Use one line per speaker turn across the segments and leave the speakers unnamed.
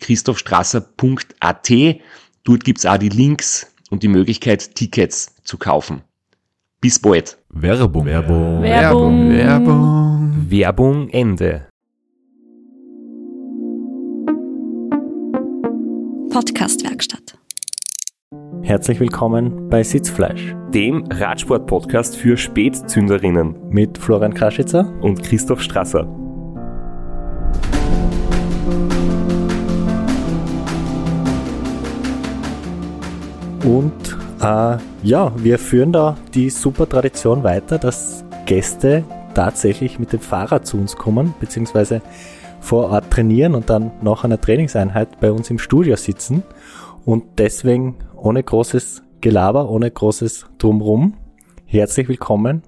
www.christophstrasser.at. Dort gibt's auch die Links und die Möglichkeit, Tickets zu kaufen. Bis bald.
Werbung.
Werbung.
Werbung.
Werbung.
Werbung Ende.
Podcastwerkstatt.
Herzlich willkommen bei Sitzfleisch
Dem Radsport-Podcast für Spätzünderinnen
mit Florian Kraschitzer.
und Christoph Strasser.
Und äh, ja, wir führen da die super Tradition weiter, dass Gäste tatsächlich mit dem Fahrrad zu uns kommen, beziehungsweise vor Ort trainieren und dann nach einer Trainingseinheit bei uns im Studio sitzen. Und deswegen ohne großes Gelaber, ohne großes Drumrum, herzlich willkommen.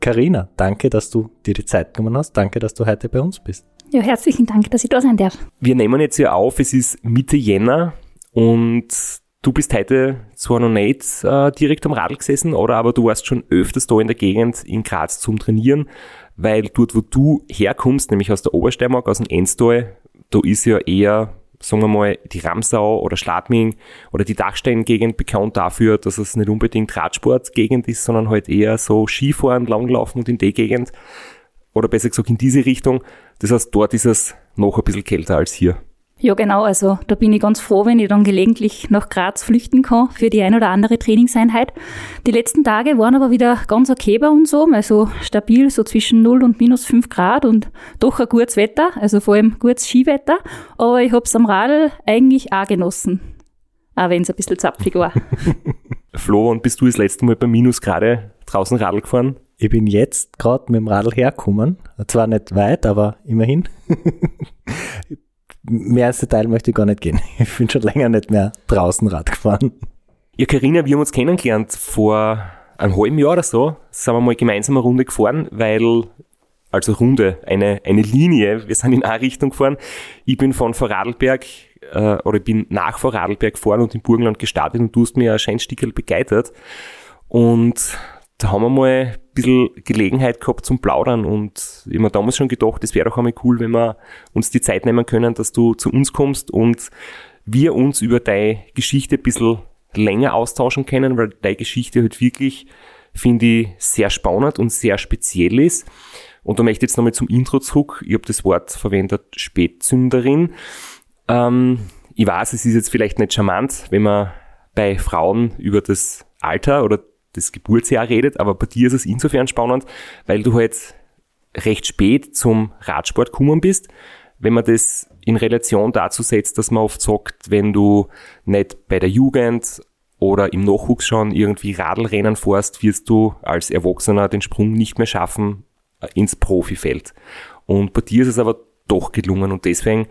Karina, danke, dass du dir die Zeit genommen hast. Danke, dass du heute bei uns bist.
Ja, herzlichen Dank, dass ich da sein darf.
Wir nehmen jetzt hier auf, es ist Mitte Jänner und du bist heute zwar noch nicht äh, direkt am Radl gesessen, oder aber du warst schon öfters da in der Gegend in Graz zum Trainieren, weil dort, wo du herkommst, nämlich aus der Obersteiermark, aus dem Enstal, da ist ja eher, sagen wir mal, die Ramsau oder Schladming oder die Dachstein-Gegend bekannt dafür, dass es nicht unbedingt Radsport-Gegend ist, sondern halt eher so Skifahren, Langlaufen und in die Gegend. Oder besser gesagt in diese Richtung. Das heißt, dort ist es noch ein bisschen kälter als hier.
Ja, genau. Also da bin ich ganz froh, wenn ich dann gelegentlich nach Graz flüchten kann für die ein oder andere Trainingseinheit. Die letzten Tage waren aber wieder ganz okay bei uns oben, also stabil so zwischen 0 und minus 5 Grad und doch ein gutes Wetter, also vor allem gutes Skiwetter. Aber ich hab's am Radl eigentlich auch genossen. Auch wenn es ein bisschen zapfig war.
Flo, und bist du das letzte Mal bei Minusgrade draußen Radl gefahren?
Ich bin jetzt gerade mit dem Radl hergekommen. Zwar nicht weit, aber immerhin. mehr als Detail möchte ich gar nicht gehen. Ich bin schon länger nicht mehr draußen Rad gefahren.
Ja, Karina, wir haben uns kennengelernt vor einem halben Jahr oder so. Sind wir mal gemeinsam eine Runde gefahren, weil, also Runde, eine, eine Linie, wir sind in eine Richtung gefahren. Ich bin von Vorarlberg, äh, oder ich bin nach Vorarlberg gefahren und im Burgenland gestartet und du hast mir ein Scheinstickel begleitet. Und da haben wir mal bisschen Gelegenheit gehabt zum Plaudern und ich habe mir damals schon gedacht, es wäre doch einmal cool, wenn wir uns die Zeit nehmen können, dass du zu uns kommst und wir uns über deine Geschichte ein bisschen länger austauschen können, weil deine Geschichte halt wirklich, finde ich, sehr spannend und sehr speziell ist. Und da möchte ich jetzt nochmal zum Intro zurück. Ich habe das Wort verwendet, Spätzünderin. Ähm, ich weiß, es ist jetzt vielleicht nicht charmant, wenn man bei Frauen über das Alter oder das Geburtsjahr redet, aber bei dir ist es insofern spannend, weil du halt recht spät zum Radsport gekommen bist. Wenn man das in Relation dazu setzt, dass man oft sagt, wenn du nicht bei der Jugend oder im Nachwuchs schon irgendwie Radlrennen fährst, wirst du als Erwachsener den Sprung nicht mehr schaffen äh, ins Profifeld. Und bei dir ist es aber doch gelungen und deswegen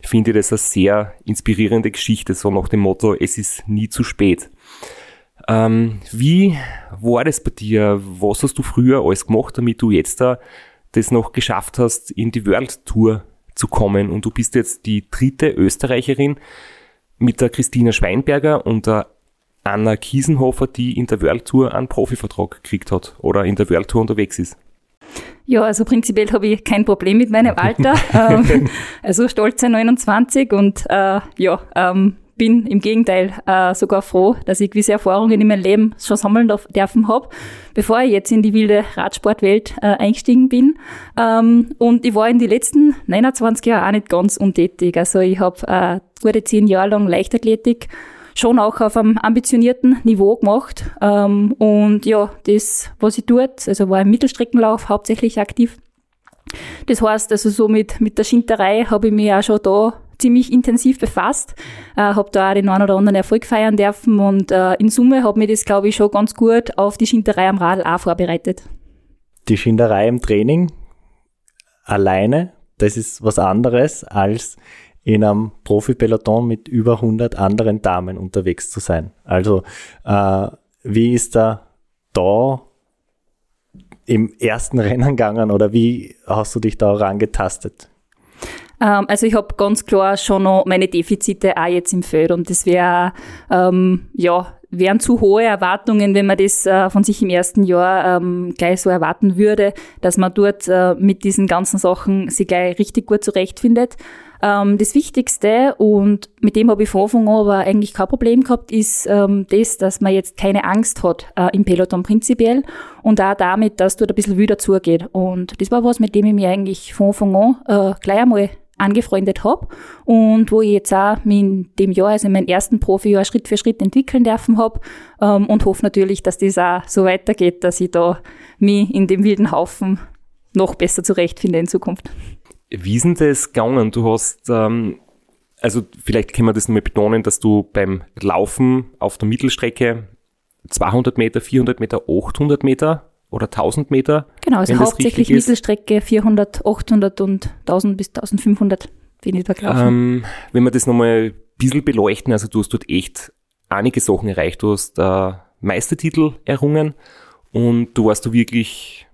finde ich das eine sehr inspirierende Geschichte, so nach dem Motto, es ist nie zu spät. Ähm, wie war das bei dir? Was hast du früher alles gemacht, damit du jetzt da das noch geschafft hast, in die World Tour zu kommen? Und du bist jetzt die dritte Österreicherin mit der Christina Schweinberger und der Anna Kiesenhofer, die in der World Tour einen Profivertrag gekriegt hat oder in der World Tour unterwegs ist.
Ja, also prinzipiell habe ich kein Problem mit meinem Alter. ähm, also stolze 29 und äh, ja, ähm, bin im Gegenteil äh, sogar froh, dass ich gewisse Erfahrungen in meinem Leben schon sammeln dürfen habe, bevor ich jetzt in die wilde Radsportwelt äh, eingestiegen bin. Ähm, und ich war in den letzten 29 Jahren auch nicht ganz untätig. Also ich habe äh, gute zehn Jahre lang Leichtathletik schon auch auf einem ambitionierten Niveau gemacht. Ähm, und ja, das, was ich dort, also war im Mittelstreckenlauf hauptsächlich aktiv. Das heißt, also so mit, mit der Schinterei habe ich mich auch schon da ziemlich intensiv befasst, äh, habe da auch den einen oder anderen Erfolg feiern dürfen und äh, in Summe hat mir das, glaube ich, schon ganz gut auf die Schinterei am Radl auch vorbereitet.
Die Schinderei im Training alleine, das ist was anderes als in einem Profi-Peloton mit über 100 anderen Damen unterwegs zu sein. Also äh, wie ist da da im ersten Rennen gegangen oder wie hast du dich da rangetastet?
Ähm, also ich habe ganz klar schon noch meine Defizite auch jetzt im Feld und das wäre ähm, ja wären zu hohe Erwartungen, wenn man das äh, von sich im ersten Jahr ähm, gleich so erwarten würde, dass man dort äh, mit diesen ganzen Sachen sich gleich richtig gut zurechtfindet. Ähm, das Wichtigste, und mit dem habe ich von Anfang an aber eigentlich kein Problem gehabt, ist ähm, das, dass man jetzt keine Angst hat äh, im Peloton prinzipiell und auch damit, dass dort ein bisschen wieder zugeht. Und das war was, mit dem ich mich eigentlich von Anfang an äh, gleich einmal angefreundet habe und wo ich jetzt auch in dem Jahr, also in meinem ersten Profijahr, Schritt für Schritt entwickeln dürfen habe ähm, und hoffe natürlich, dass das auch so weitergeht, dass ich da mich in dem wilden Haufen noch besser zurechtfinde in Zukunft.
Wie denn das gegangen? Du hast, ähm, also vielleicht können wir das nochmal betonen, dass du beim Laufen auf der Mittelstrecke 200 Meter, 400 Meter, 800 Meter oder 1000 Meter.
Genau, also hauptsächlich Mittelstrecke 400, 800 und 1000 bis 1500 bin ich da gelaufen.
Ähm, wenn wir das nochmal ein bisschen beleuchten, also du hast dort echt einige Sachen erreicht. Du hast äh, Meistertitel errungen und du warst da wirklich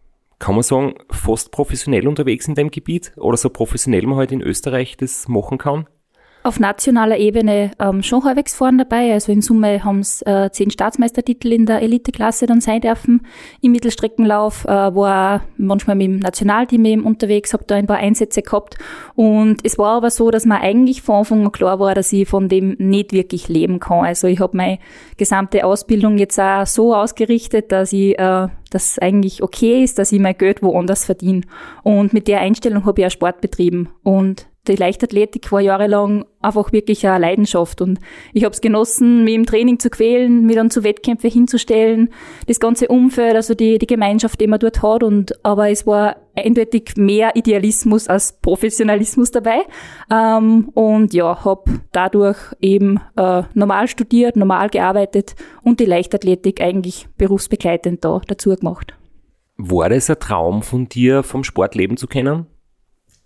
kann man sagen, fast professionell unterwegs in dem Gebiet oder so professionell man halt in Österreich das machen kann?
Auf nationaler Ebene ähm, schon halbwegs vorne dabei. Also in Summe haben es äh, zehn Staatsmeistertitel in der Eliteklasse dann sein dürfen. Im Mittelstreckenlauf äh, war manchmal mit dem Nationalteam eben unterwegs, habe da ein paar Einsätze gehabt. Und es war aber so, dass mir eigentlich von Anfang an klar war, dass ich von dem nicht wirklich leben kann. Also ich habe meine gesamte Ausbildung jetzt auch so ausgerichtet, dass ich äh, das eigentlich okay ist, dass ich mein Geld woanders verdiene. Und mit der Einstellung habe ich auch Sport betrieben. Und die Leichtathletik war jahrelang einfach wirklich eine Leidenschaft und ich habe es genossen, mich im Training zu quälen, mich dann zu Wettkämpfen hinzustellen, das ganze Umfeld, also die, die Gemeinschaft, die man dort hat und aber es war eindeutig mehr Idealismus als Professionalismus dabei ähm, und ja, habe dadurch eben äh, normal studiert, normal gearbeitet und die Leichtathletik eigentlich berufsbegleitend da dazu gemacht.
War das ein Traum von dir, vom Sport leben zu können?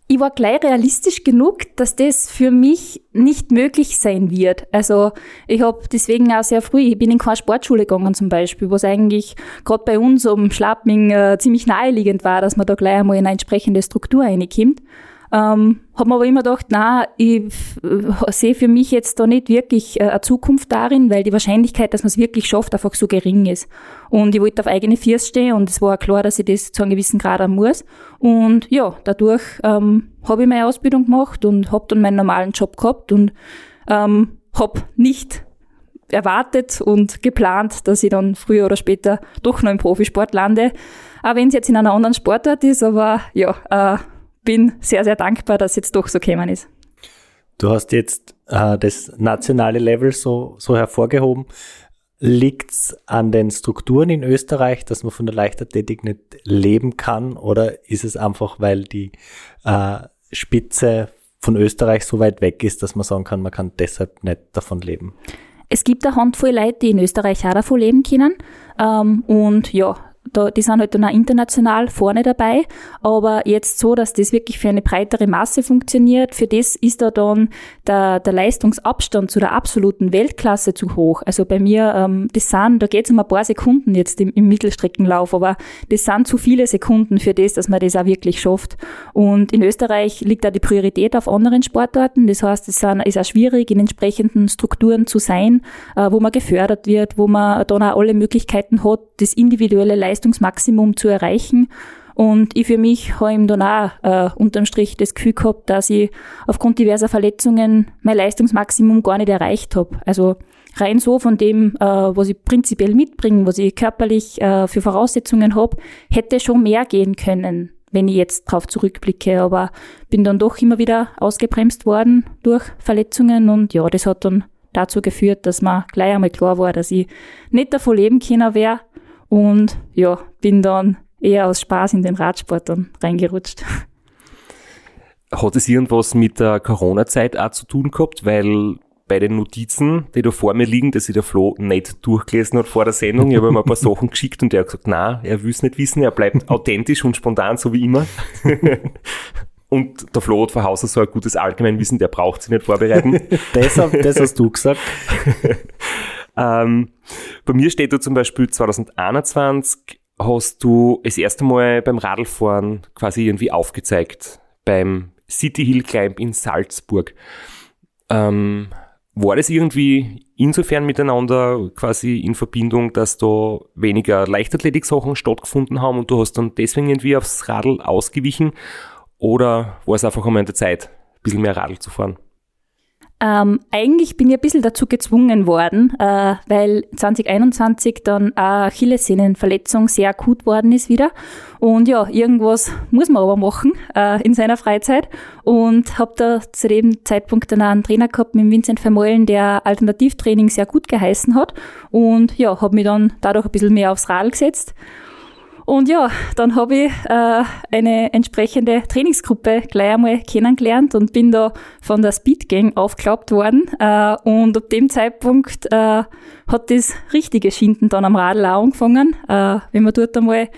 Ich war gleich realistisch genug, dass das für mich nicht möglich sein wird. Also ich habe deswegen auch sehr früh, ich bin in keine Sportschule gegangen zum Beispiel, was eigentlich gerade bei uns um Schlappming äh, ziemlich naheliegend war, dass man da gleich einmal in eine entsprechende Struktur reinkommt. Ähm, habe mir aber immer gedacht, na, ich äh, sehe für mich jetzt da nicht wirklich äh, eine Zukunft darin, weil die Wahrscheinlichkeit, dass man es wirklich schafft, einfach so gering ist. Und ich wollte auf eigene Füße stehen und es war klar, dass ich das zu einem gewissen Grad haben muss. Und ja, dadurch ähm, habe ich meine Ausbildung gemacht und habe dann meinen normalen Job gehabt und ähm, habe nicht erwartet und geplant, dass ich dann früher oder später doch noch im Profisport lande. Auch wenn es jetzt in einer anderen Sportart ist, aber ja, äh, bin sehr, sehr dankbar, dass jetzt doch so gekommen ist.
Du hast jetzt äh, das nationale Level so, so hervorgehoben. Liegt es an den Strukturen in Österreich, dass man von der Leichtathletik nicht leben kann? Oder ist es einfach, weil die äh, Spitze von Österreich so weit weg ist, dass man sagen kann, man kann deshalb nicht davon leben?
Es gibt eine Handvoll Leute, die in Österreich auch davon leben können. Ähm, und ja, da, die sind halt dann auch international vorne dabei. Aber jetzt so, dass das wirklich für eine breitere Masse funktioniert, für das ist da dann der, der Leistungsabstand zu der absoluten Weltklasse zu hoch. Also bei mir, ähm, das sind, da geht es um ein paar Sekunden jetzt im, im Mittelstreckenlauf, aber das sind zu viele Sekunden für das, dass man das auch wirklich schafft. Und in Österreich liegt da die Priorität auf anderen Sportarten. Das heißt, es ist auch schwierig, in entsprechenden Strukturen zu sein, äh, wo man gefördert wird, wo man dann auch alle Möglichkeiten hat, das individuelle Leistung Leistungsmaximum zu erreichen. Und ich für mich habe ihm dann auch äh, unterm Strich das Gefühl gehabt, dass ich aufgrund diverser Verletzungen mein Leistungsmaximum gar nicht erreicht habe. Also rein so von dem, äh, was ich prinzipiell mitbringe, was ich körperlich äh, für Voraussetzungen habe, hätte schon mehr gehen können, wenn ich jetzt drauf zurückblicke. Aber bin dann doch immer wieder ausgebremst worden durch Verletzungen und ja, das hat dann dazu geführt, dass mir gleich einmal klar war, dass ich nicht davon leben können wäre und ja, bin dann eher aus Spaß in den Radsport dann reingerutscht.
Hat es irgendwas mit der Corona-Zeit auch zu tun gehabt? Weil bei den Notizen, die da vor mir liegen, dass sich der Flo nicht durchgelesen hat vor der Sendung, ich habe ihm ein paar Sachen geschickt und er hat gesagt, na, er will es nicht wissen, er bleibt authentisch und spontan, so wie immer. Und der Flo hat von Haus aus so ein gutes Allgemeinwissen, der braucht sich nicht vorbereiten.
das, das hast du gesagt.
Ähm, bei mir steht da zum Beispiel 2021 hast du das erste Mal beim Radlfahren quasi irgendwie aufgezeigt, beim City Hill Climb in Salzburg. Ähm, war das irgendwie insofern miteinander quasi in Verbindung, dass da weniger Leichtathletik-Sachen stattgefunden haben und du hast dann deswegen irgendwie aufs Radl ausgewichen? Oder war es einfach einmal in der Zeit, ein bisschen mehr Radl zu fahren?
Ähm, eigentlich bin ich ein bisschen dazu gezwungen worden, äh, weil 2021 dann eine Achillessehnenverletzung sehr akut worden ist wieder. Und ja, irgendwas muss man aber machen äh, in seiner Freizeit. Und habe da zu dem Zeitpunkt dann einen Trainer gehabt mit Vincent Vermeulen, der Alternativtraining sehr gut geheißen hat. Und ja, habe mich dann dadurch ein bisschen mehr aufs Rad gesetzt. Und ja, dann habe ich äh, eine entsprechende Trainingsgruppe gleich einmal kennengelernt und bin da von der Speed Gang aufgeklappt worden. Äh, und ab dem Zeitpunkt äh, hat das richtige Schinden dann am Radl auch angefangen. Äh, wenn man dort einmal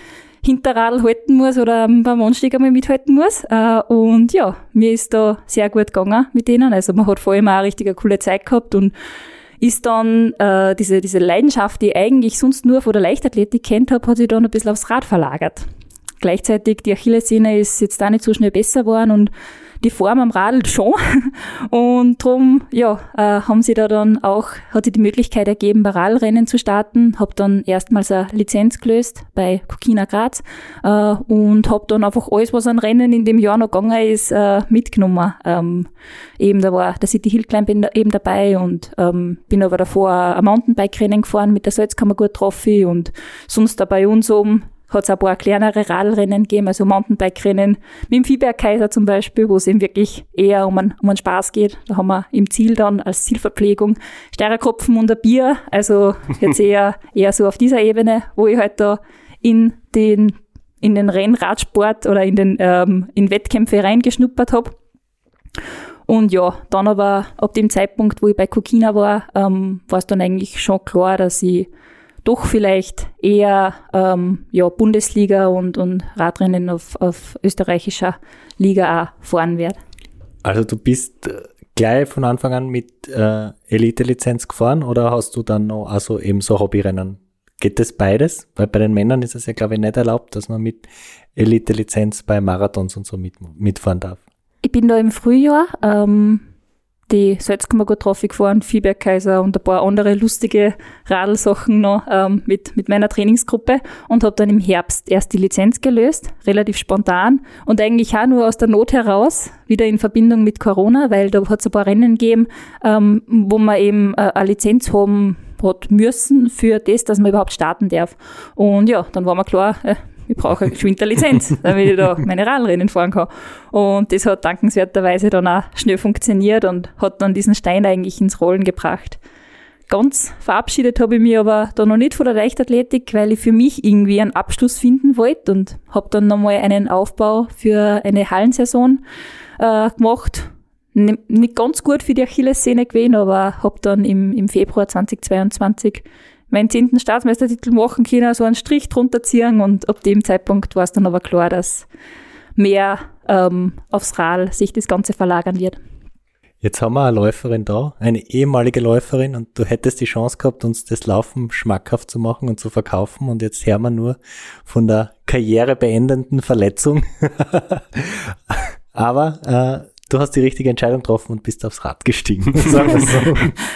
Hinterradl halten muss oder beim Anstieg einmal mithalten muss. Äh, und ja, mir ist da sehr gut gegangen mit denen. Also man hat vor allem auch eine richtig coole Zeit gehabt und ist dann äh, diese, diese Leidenschaft, die ich eigentlich sonst nur von der Leichtathletik kennt habe, hat sich dann ein bisschen aufs Rad verlagert. Gleichzeitig die Achillessehne ist jetzt da nicht so schnell besser geworden und die Form am Radl schon. Und drum, ja, äh, haben sie da dann auch, hat sie die Möglichkeit ergeben, bei Radrennen zu starten. Hab dann erstmals eine Lizenz gelöst bei Kokina Graz äh, und hab dann einfach alles, was an Rennen in dem Jahr noch gegangen ist, äh, mitgenommen. Ähm, eben da war der City Hill Climb eben dabei und ähm, bin aber davor ein Mountainbike-Rennen gefahren mit der Salzkammergut Trophy und sonst da bei uns oben hat es ein paar kleinere Radrennen gegeben, also Mountainbike-Rennen mit dem Viehbergkaiser zum Beispiel, wo es eben wirklich eher um einen, um einen Spaß geht. Da haben wir im Ziel dann als Zielverpflegung Steirerkopfen und ein Bier. Also jetzt eher, eher so auf dieser Ebene, wo ich halt da in den, in den Rennradsport oder in den ähm, in Wettkämpfe reingeschnuppert habe. Und ja, dann aber ab dem Zeitpunkt, wo ich bei Kokina war, ähm, war es dann eigentlich schon klar, dass ich doch vielleicht eher ähm, ja, Bundesliga und, und Radrennen auf, auf österreichischer Liga auch fahren werde.
Also du bist äh, gleich von Anfang an mit äh, Elite-Lizenz gefahren oder hast du dann noch also eben so Hobbyrennen? Geht das beides? Weil bei den Männern ist es ja, glaube ich, nicht erlaubt, dass man mit Elite-Lizenz bei Marathons und so mit, mitfahren darf.
Ich bin da im Frühjahr ähm, die Salzkammergut-Trophy gefahren, Viehbergkaiser und ein paar andere lustige Radlsachen noch ähm, mit, mit meiner Trainingsgruppe und habe dann im Herbst erst die Lizenz gelöst, relativ spontan und eigentlich auch nur aus der Not heraus, wieder in Verbindung mit Corona, weil da hat es ein paar Rennen gegeben, ähm, wo man eben äh, eine Lizenz haben hat müssen für das, dass man überhaupt starten darf. Und ja, dann war mir klar, äh, ich brauche geschwind eine Lizenz, damit ich da meine Radrennen fahren kann. Und das hat dankenswerterweise dann auch schnell funktioniert und hat dann diesen Stein eigentlich ins Rollen gebracht. Ganz verabschiedet habe ich mich aber da noch nicht von der Leichtathletik, weil ich für mich irgendwie einen Abschluss finden wollte und habe dann nochmal einen Aufbau für eine Hallensaison äh, gemacht. Nicht ganz gut für die Achillessehne gewesen, aber habe dann im, im Februar 2022 meinen zehnten Staatsmeistertitel machen können, so einen Strich drunter ziehen und ab dem Zeitpunkt war es dann aber klar, dass mehr ähm, aufs Rad sich das Ganze verlagern wird.
Jetzt haben wir eine Läuferin da, eine ehemalige Läuferin und du hättest die Chance gehabt, uns das Laufen schmackhaft zu machen und zu verkaufen und jetzt hören wir nur von der karrierebeendenden Verletzung. Aber äh, du hast die richtige Entscheidung getroffen und bist aufs Rad gestiegen. Sagen wir so.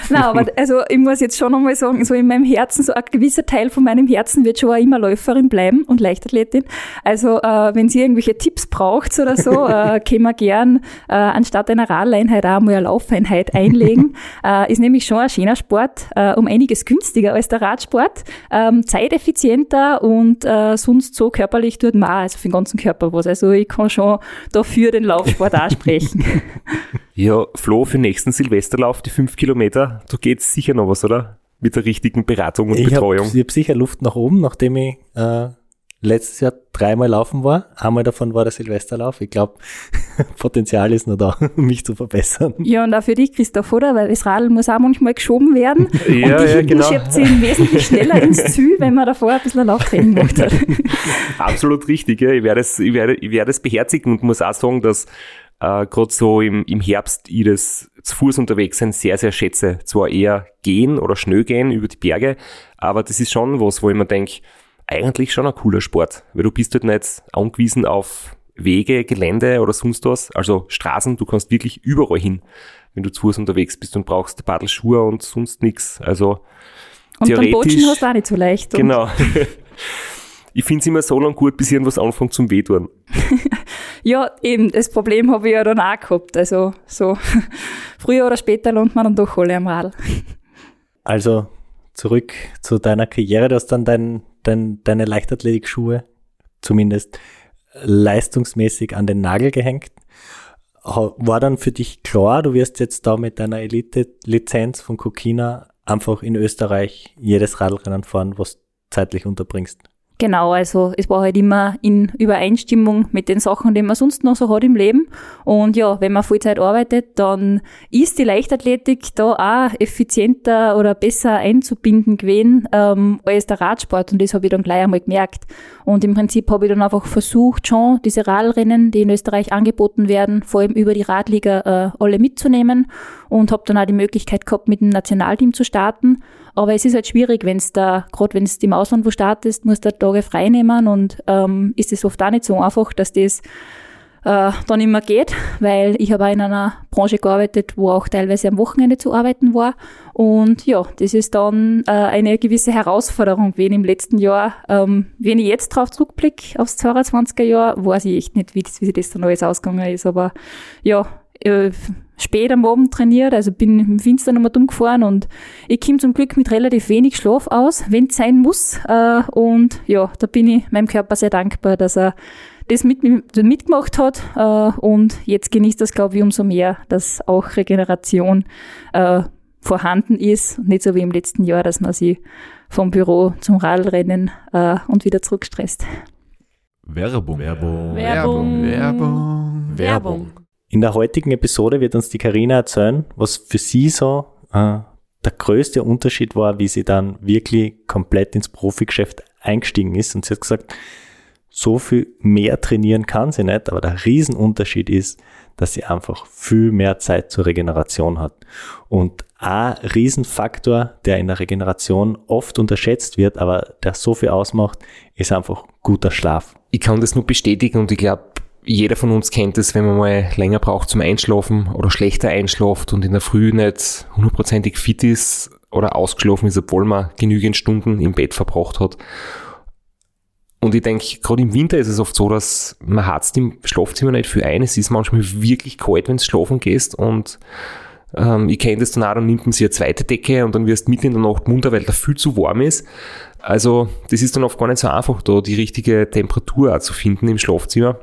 Nein, aber also ich muss jetzt schon nochmal sagen, so in meinem Herzen, so ein gewisser Teil von meinem Herzen wird schon auch immer Läuferin bleiben und Leichtathletin. Also äh, wenn sie irgendwelche Tipps braucht oder so, äh, können wir gern äh, anstatt einer Radleinheit auch mal eine Laufeinheit einlegen. äh, ist nämlich schon ein schöner Sport, äh, um einiges günstiger als der Radsport, ähm, zeiteffizienter und äh, sonst so körperlich tut man auch, also für den ganzen Körper was. Also ich kann schon dafür den Laufsport auch sprechen.
Ja, Flo, für den nächsten Silvesterlauf, die fünf Kilometer, da geht's sicher noch was, oder? Mit der richtigen Beratung und
Ich habe
Betreuung.
hab sicher Luft nach oben, nachdem ich äh, letztes Jahr dreimal laufen war. Einmal davon war der Silvesterlauf. Ich glaube, Potenzial ist noch da, mich zu verbessern.
Ja, und auch für dich, Christoph, oder? Weil das Radl muss auch manchmal geschoben werden.
Ja,
und die
ja,
hinten
genau.
schiebt sie wesentlich schneller ins Ziel, wenn man davor ein bisschen Lauftraining gemacht hat.
Absolut richtig, ja. Ich werde es, ich werde, ich werde es beherzigen und muss auch sagen, dass äh, gerade so im, im Herbst ich das zu Fuß unterwegs sein sehr, sehr schätze. Zwar eher gehen oder schnell gehen über die Berge, aber das ist schon was, wo ich mir denke, eigentlich schon ein cooler Sport, weil du bist halt nicht angewiesen auf Wege, Gelände oder sonst was, also Straßen, du kannst wirklich überall hin, wenn du zu Fuß unterwegs bist und brauchst Badelschuhe und sonst nichts. Also
Und dann
Theoretisch-
Botschen hast du auch nicht so leicht.
Genau. Ich finde es immer so lang gut, bis irgendwas anfängt zum Wehtun.
Ja, eben, das Problem habe ich ja dann auch gehabt. Also so früher oder später lohnt man dann doch alle am Radl.
Also zurück zu deiner Karriere. Du hast dann dein, dein, deine Leichtathletikschuhe zumindest leistungsmäßig an den Nagel gehängt. War dann für dich klar, du wirst jetzt da mit deiner Elite-Lizenz von Kokina einfach in Österreich jedes Radlrennen fahren, was du zeitlich unterbringst?
Genau, also es war halt immer in Übereinstimmung mit den Sachen, die man sonst noch so hat im Leben. Und ja, wenn man Vollzeit arbeitet, dann ist die Leichtathletik da auch effizienter oder besser einzubinden gewesen ähm, als der Radsport. Und das habe ich dann gleich einmal gemerkt. Und im Prinzip habe ich dann einfach versucht, schon diese Radrennen, die in Österreich angeboten werden, vor allem über die Radliga äh, alle mitzunehmen und habe dann auch die Möglichkeit gehabt, mit dem Nationalteam zu starten. Aber es ist halt schwierig, wenn es da, gerade wenn es im Ausland wo startest, musst du da Tage frei nehmen und ähm, ist es oft auch nicht so einfach, dass das äh, dann immer geht, weil ich habe in einer Branche gearbeitet, wo auch teilweise am Wochenende zu arbeiten war. Und ja, das ist dann äh, eine gewisse Herausforderung gewesen im letzten Jahr. Ähm, wenn ich jetzt drauf zurückblicke, aufs 22er Jahr, weiß ich echt nicht, wie, das, wie sich das dann alles ausgegangen ist. Aber ja, äh, spät am Abend trainiert, also bin im Finster nochmal dumm gefahren und ich komme zum Glück mit relativ wenig Schlaf aus, wenn es sein muss. Äh, und ja, da bin ich meinem Körper sehr dankbar, dass er das mit, mitgemacht hat äh, und jetzt genießt das, glaube ich, umso mehr, dass auch Regeneration äh, vorhanden ist und nicht so wie im letzten Jahr, dass man sich vom Büro zum Radlrennen äh, und wieder zurückstresst.
Werbung. Werbung.
Werbung.
Werbung.
Werbung.
In der heutigen Episode wird uns die Karina erzählen, was für sie so äh, der größte Unterschied war, wie sie dann wirklich komplett ins Profigeschäft eingestiegen ist. Und sie hat gesagt, so viel mehr trainieren kann sie nicht, aber der Riesenunterschied ist, dass sie einfach viel mehr Zeit zur Regeneration hat. Und ein Riesenfaktor, der in der Regeneration oft unterschätzt wird, aber der so viel ausmacht, ist einfach guter Schlaf.
Ich kann das nur bestätigen und ich glaube, jeder von uns kennt es, wenn man mal länger braucht zum Einschlafen oder schlechter einschlaft und in der Früh nicht hundertprozentig fit ist oder ausgeschlafen ist, obwohl man genügend Stunden im Bett verbracht hat. Und ich denke, gerade im Winter ist es oft so, dass man hat's im Schlafzimmer nicht viel ein. Es ist manchmal wirklich kalt, wenn du schlafen gehst und ähm, ich kenne das dann auch, dann nimmt man sich eine zweite Decke und dann wirst du mitten in der Nacht munter, weil da viel zu warm ist. Also das ist dann oft gar nicht so einfach, da die richtige Temperatur auch zu finden im Schlafzimmer.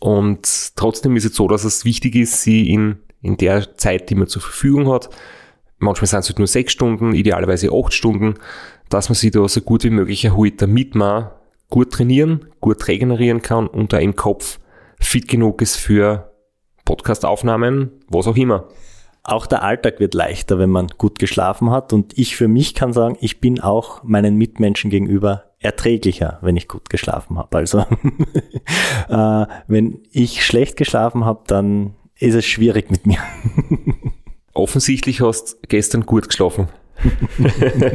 Und trotzdem ist es so, dass es wichtig ist, sie in, in der Zeit, die man zur Verfügung hat, manchmal sind es halt nur sechs Stunden, idealerweise acht Stunden, dass man sich da so gut wie möglich erholt, damit man gut trainieren, gut regenerieren kann und da im Kopf fit genug ist für Podcastaufnahmen, was auch immer.
Auch der Alltag wird leichter, wenn man gut geschlafen hat. Und ich für mich kann sagen, ich bin auch meinen Mitmenschen gegenüber erträglicher, wenn ich gut geschlafen habe. Also äh, wenn ich schlecht geschlafen habe, dann ist es schwierig mit mir.
Offensichtlich hast gestern gut geschlafen.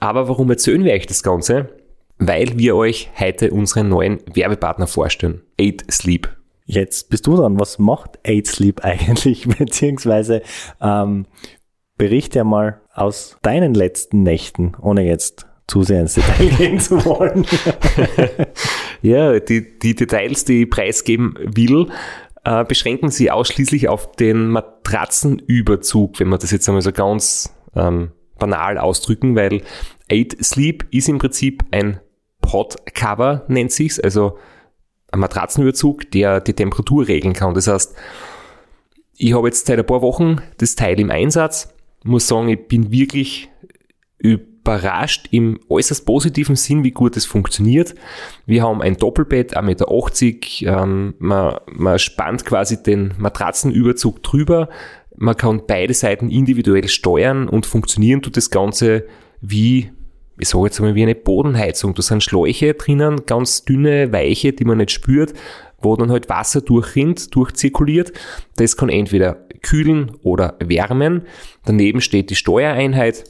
Aber warum erzählen wir euch das Ganze? Weil wir euch heute unseren neuen Werbepartner vorstellen, 8 Sleep.
Jetzt bist du dran. Was macht Aid Sleep eigentlich? Beziehungsweise ähm, berichte mal aus deinen letzten Nächten, ohne jetzt zu sehr ins Detail gehen zu wollen.
ja, die, die Details, die ich preisgeben will, äh, beschränken sie ausschließlich auf den Matratzenüberzug, wenn man das jetzt einmal so ganz ähm, banal ausdrücken, weil Aid Sleep ist im Prinzip ein Podcover, nennt sich's, also ein Matratzenüberzug, der die Temperatur regeln kann. Das heißt, ich habe jetzt seit ein paar Wochen das Teil im Einsatz, muss sagen, ich bin wirklich überrascht im äußerst positiven Sinn, wie gut es funktioniert. Wir haben ein Doppelbett, 1,80 Meter, ähm, man, man spannt quasi den Matratzenüberzug drüber, man kann beide Seiten individuell steuern und funktionieren tut das Ganze wie, ich sage jetzt einmal, wie eine Bodenheizung. Da sind Schläuche drinnen, ganz dünne, weiche, die man nicht spürt, wo dann halt Wasser durchrinnt, durchzirkuliert. Das kann entweder kühlen oder wärmen. Daneben steht die Steuereinheit.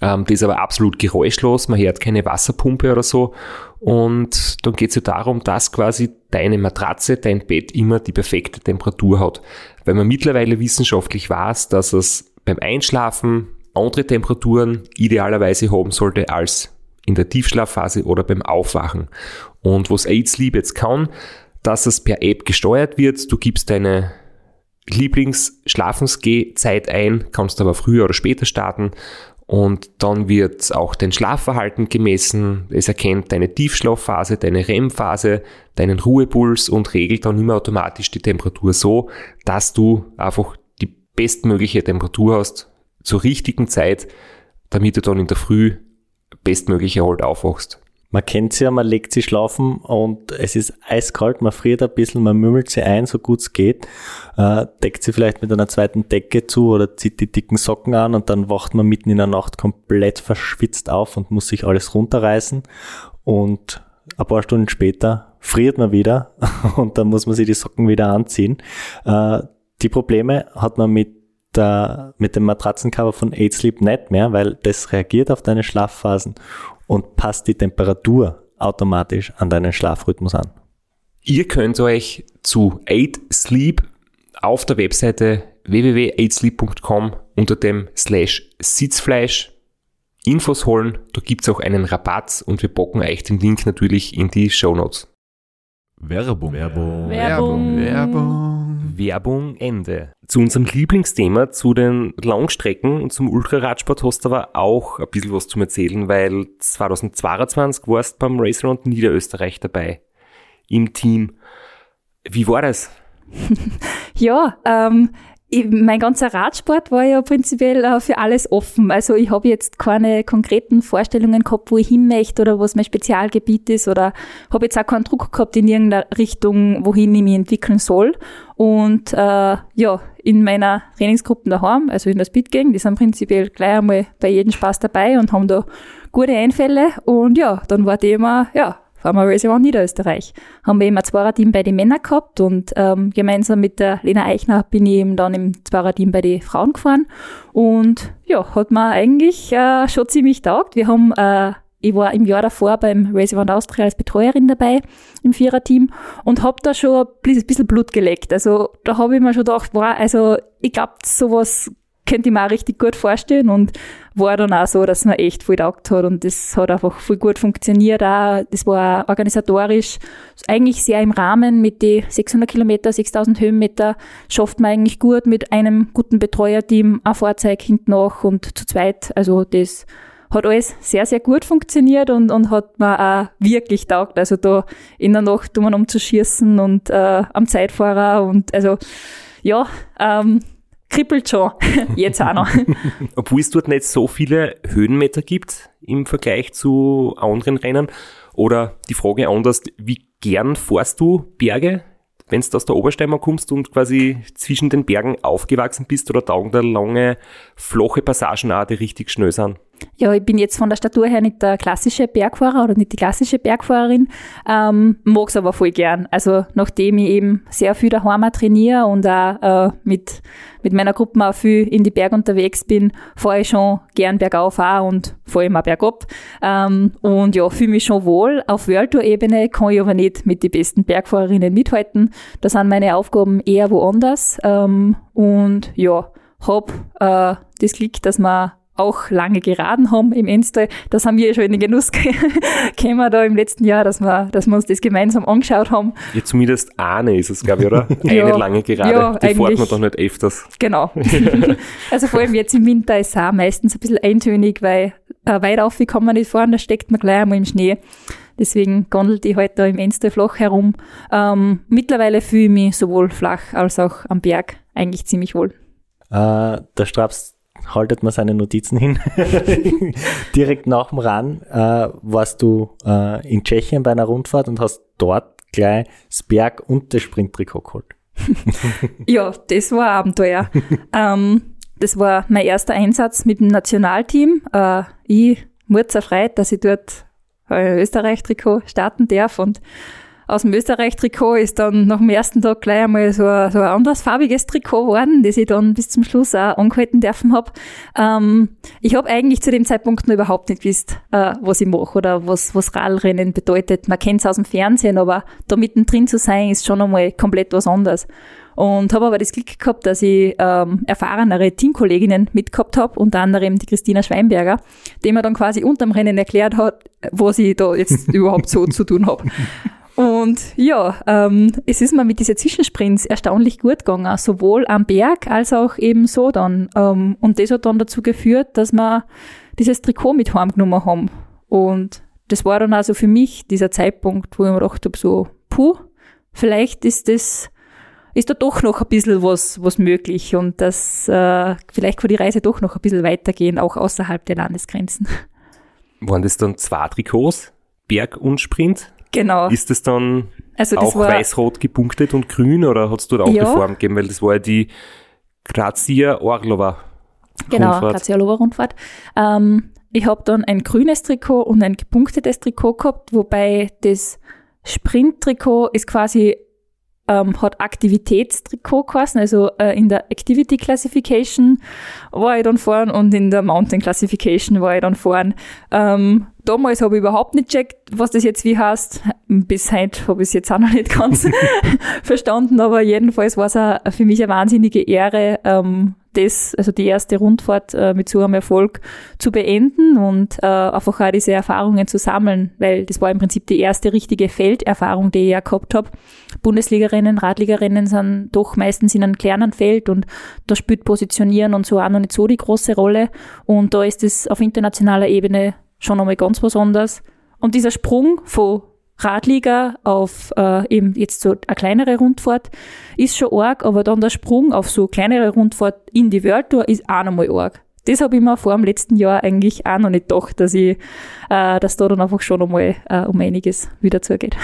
Ähm, die ist aber absolut geräuschlos, man hört keine Wasserpumpe oder so. Und dann geht es ja darum, dass quasi deine Matratze, dein Bett immer die perfekte Temperatur hat. Weil man mittlerweile wissenschaftlich weiß, dass es beim Einschlafen andere Temperaturen idealerweise haben sollte als in der Tiefschlafphase oder beim Aufwachen. Und was Aid Sleep jetzt kann, dass es per App gesteuert wird. Du gibst deine Lieblingsschlafensgehzeit ein, kannst aber früher oder später starten und dann wird auch dein Schlafverhalten gemessen. Es erkennt deine Tiefschlafphase, deine REM-Phase, deinen Ruhepuls und regelt dann immer automatisch die Temperatur so, dass du einfach die bestmögliche Temperatur hast zur richtigen Zeit, damit du dann in der Früh bestmöglich erholt aufwachst.
Man kennt sie ja, man legt sie schlafen und es ist eiskalt, man friert ein bisschen, man mümmelt sie ein, so gut es geht, äh, deckt sie vielleicht mit einer zweiten Decke zu oder zieht die dicken Socken an und dann wacht man mitten in der Nacht komplett verschwitzt auf und muss sich alles runterreißen. Und ein paar Stunden später friert man wieder und dann muss man sich die Socken wieder anziehen. Äh, die Probleme hat man mit mit dem Matratzencover von 8 Sleep nicht mehr, weil das reagiert auf deine Schlafphasen und passt die Temperatur automatisch an deinen Schlafrhythmus an.
Ihr könnt euch zu 8 Sleep auf der Webseite www.8sleep.com unter dem slash Sitzfleisch Infos holen. Da gibt es auch einen Rabatt und wir bocken euch den Link natürlich in die Show Notes.
Werbung. Werbung.
Werbung.
Werbung.
Werbung Ende. Zu unserem Lieblingsthema, zu den Langstrecken und zum Ultraradsport hast du aber auch ein bisschen was zum Erzählen, weil 2022 warst beim Race Around Niederösterreich dabei. Im Team. Wie war das?
Ja, ähm, ich, mein ganzer Radsport war ja prinzipiell äh, für alles offen. Also ich habe jetzt keine konkreten Vorstellungen gehabt, wo ich hin möchte oder was mein Spezialgebiet ist oder habe jetzt auch keinen Druck gehabt in irgendeiner Richtung, wohin ich mich entwickeln soll. Und äh, ja, in meiner Trainingsgruppe daheim, also in der Speedgang, die sind prinzipiell gleich einmal bei jedem Spaß dabei und haben da gute Einfälle. Und ja, dann war Thema, ja, fahren wir Race Around Niederösterreich. Haben wir eben ein Zweierteam bei den Männern gehabt und ähm, gemeinsam mit der Lena Eichner bin ich eben dann im Zweierteam bei den Frauen gefahren. Und ja, hat mir eigentlich äh, schon ziemlich taugt. Wir haben äh, ich war im Jahr davor beim Race Around Austria als Betreuerin dabei im Viererteam und habe da schon ein bisschen Blut geleckt. Also da habe ich mir schon gedacht, wow, also ich glaube, sowas könnte ich mir auch richtig gut vorstellen und war dann auch so, dass man echt viel taugt hat und das hat einfach viel gut funktioniert auch. Das war organisatorisch eigentlich sehr im Rahmen mit den 600 Kilometer, 6000 Höhenmeter schafft man eigentlich gut mit einem guten Betreuerteam, ein Fahrzeug hinten nach und zu zweit. Also das hat alles sehr, sehr gut funktioniert und, und hat mir auch wirklich taugt. Also da in der Nacht um umzuschießen und äh, am Zeitfahrer und also ja, ähm, kribbelt schon. Jetzt auch noch.
Obwohl es dort nicht so viele Höhenmeter gibt im Vergleich zu anderen Rennen. Oder die Frage anders, wie gern fährst du Berge, wenn du aus der Obersteimer kommst und quasi zwischen den Bergen aufgewachsen bist oder taugen da lange, flache Passagen auch, die richtig schnell sind?
Ja, ich bin jetzt von der Statur her nicht der klassische Bergfahrer oder nicht die klassische Bergfahrerin, ähm, mag es aber voll gern. Also nachdem ich eben sehr viel daheim trainiere und auch äh, mit, mit meiner Gruppe auch viel in die Berge unterwegs bin, fahre ich schon gern bergauf auch und allem auch bergab. Ähm, und ja, fühle mich schon wohl. Auf World Tour Ebene kann ich aber nicht mit den besten Bergfahrerinnen mithalten. Da sind meine Aufgaben eher woanders. Ähm, und ja, habe äh, das Glück, dass man auch lange geraden haben im Enstal. Das haben wir schon in den Genuss gekommen da im letzten Jahr, dass wir, dass wir uns das gemeinsam angeschaut haben.
Ja, zumindest eine ist es, glaube ich, oder? Eine
Ja,
lange Gerade.
ja,
Die fährt man doch nicht öfters.
Genau. also vor allem jetzt im Winter ist es auch meistens ein bisschen eintönig, weil äh, weit rauf kann man nicht fahren, da steckt man gleich einmal im Schnee. Deswegen gondelt ich halt da im Enstal flach herum. Ähm, mittlerweile fühle ich mich sowohl flach als auch am Berg eigentlich ziemlich wohl.
Äh, der Straps haltet man seine Notizen hin. Direkt nach dem Run äh, warst du äh, in Tschechien bei einer Rundfahrt und hast dort gleich das Berg- und das Sprinttrikot geholt.
Ja, das war ein Abenteuer. ähm, das war mein erster Einsatz mit dem Nationalteam. Äh, ich wurde erfreut, dass ich dort Österreich-Trikot starten darf und aus dem Österreich-Trikot ist dann nach dem ersten Tag gleich einmal so ein, so ein andersfarbiges Trikot geworden, das ich dann bis zum Schluss auch angehalten dürfen habe. Ähm, ich habe eigentlich zu dem Zeitpunkt noch überhaupt nicht gewusst, äh, was ich mache oder was, was Radrennen bedeutet. Man kennt es aus dem Fernsehen, aber da mittendrin zu sein, ist schon einmal komplett was anderes. Und habe aber das Glück gehabt, dass ich ähm, erfahrenere Teamkolleginnen mitgehabt habe, unter anderem die Christina Schweinberger, die mir dann quasi unterm Rennen erklärt hat, was ich da jetzt überhaupt so zu tun habe. Und ja, ähm, es ist mir mit diesen Zwischensprints erstaunlich gut gegangen, sowohl am Berg als auch eben so dann. Ähm, und das hat dann dazu geführt, dass wir dieses Trikot mit heimgenommen haben. Und das war dann also für mich dieser Zeitpunkt, wo ich mir gedacht habe, so, puh, vielleicht ist das, ist da doch noch ein bisschen was, was möglich und dass äh, vielleicht kann die Reise doch noch ein bisschen weitergehen, auch außerhalb der Landesgrenzen.
Waren das dann zwei Trikots? Berg und Sprint?
Genau.
Ist das dann
Also
auch weiß-rot gepunktet und grün oder hat es dort auch
Ja.
eine Form gegeben? Weil das war ja die Grazia Orlova.
Genau,
Rundfahrt.
Grazialova Rundfahrt. Ähm, ich habe dann ein grünes Trikot und ein gepunktetes Trikot gehabt, wobei das Sprint-Trikot ist quasi, ähm, hat Aktivitätstrikot geheißen, also äh, in der Activity Classification war ich dann vorn und in der Mountain Classification war ich dann vorn. Ähm, damals habe ich überhaupt nicht checkt, was das jetzt wie heißt. Bis heute habe ich es jetzt auch noch nicht ganz verstanden, aber jedenfalls war es für mich eine wahnsinnige Ehre, ähm, das, also die erste Rundfahrt äh, mit so einem Erfolg zu beenden und äh, einfach auch diese Erfahrungen zu sammeln, weil das war im Prinzip die erste richtige Felderfahrung, die ich ja gehabt habe. Bundesligarennen, Radligarennen sind doch meistens in einem kleinen Feld und da spielt Positionieren und so auch noch nicht so die große Rolle und da ist es auf internationaler Ebene schon einmal ganz was anderes. Und dieser Sprung von Radliga auf äh, eben jetzt so eine kleinere Rundfahrt ist schon arg, aber dann der Sprung auf so kleinere Rundfahrt in die World Tour ist auch nochmal arg. Das habe ich mir vor dem letzten Jahr eigentlich auch noch nicht gedacht, dass ich, äh, dass da dann einfach schon nochmal äh, um einiges wieder zugeht.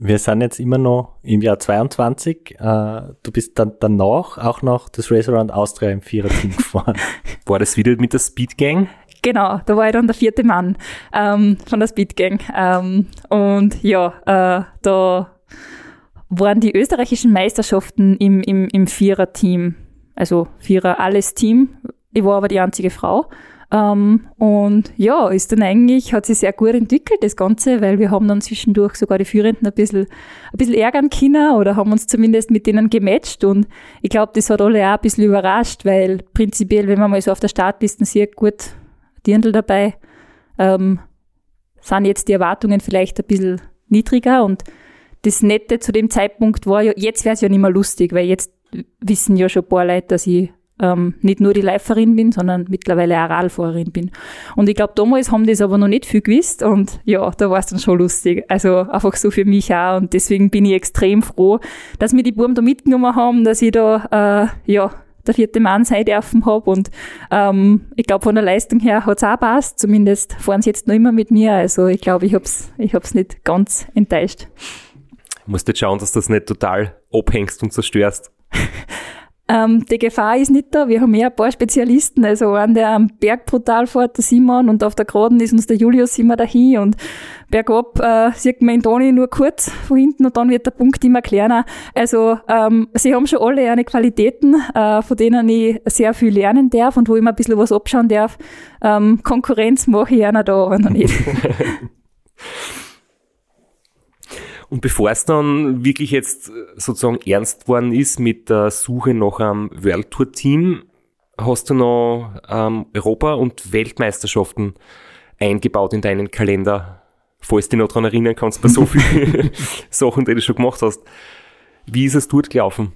Wir sind jetzt immer noch im Jahr 22. Äh, du bist dann danach auch noch das Race Around Austria im Viererteam gefahren.
War das wieder mit der Speed Gang?
Genau, da war ich dann der vierte Mann ähm, von der Speedgang. Ähm, und ja, äh, da waren die österreichischen Meisterschaften im, im, im Vierer-Team, also Vierer alles Team. Ich war aber die einzige Frau. Ähm, und ja, ist dann eigentlich, hat sich sehr gut entwickelt, das Ganze, weil wir haben dann zwischendurch sogar die Führenden ein bisschen, ein bisschen ärgern können oder haben uns zumindest mit denen gematcht und ich glaube, das hat alle auch ein bisschen überrascht, weil prinzipiell, wenn man mal so auf der Startliste sieht, gut, Dirndl dabei, ähm, sind jetzt die Erwartungen vielleicht ein bisschen niedriger und das Nette zu dem Zeitpunkt war ja, jetzt wäre es ja nicht mehr lustig, weil jetzt wissen ja schon ein paar Leute, dass ich ähm, nicht nur die Läuferin bin, sondern mittlerweile auch Radfahrerin bin. Und ich glaube, damals haben das aber noch nicht viel gewusst und ja, da war es dann schon lustig. Also einfach so für mich auch und deswegen bin ich extrem froh, dass mir die Buben da mitgenommen haben, dass ich da, äh, ja, der vierte Mann sein dürfen habe und ähm, ich glaube, von der Leistung her hat's auch passt. Zumindest fahren sie jetzt noch immer mit mir. Also ich glaube, ich hab's, ich hab's nicht ganz enttäuscht.
Musst jetzt schauen, dass du das nicht total abhängst und zerstörst.
Ähm, die Gefahr ist nicht da. Wir haben ja ein paar Spezialisten. Also einen, der am Berg brutal fährt, der Simon, und auf der Geraden ist uns der Julius immer dahin. Und bergab äh, sieht man den Toni nur kurz von hinten und dann wird der Punkt immer kleiner. Also ähm, sie haben schon alle eine Qualitäten, äh, von denen ich sehr viel lernen darf und wo ich mir ein bisschen was abschauen darf. Ähm, Konkurrenz mache ich einer da, aber noch nicht.
Und bevor es dann wirklich jetzt sozusagen ernst worden ist mit der Suche nach einem World Tour Team, hast du noch ähm, Europa- und Weltmeisterschaften eingebaut in deinen Kalender, falls du dich noch daran erinnern kannst, bei so vielen Sachen, die du schon gemacht hast. Wie ist es dort gelaufen?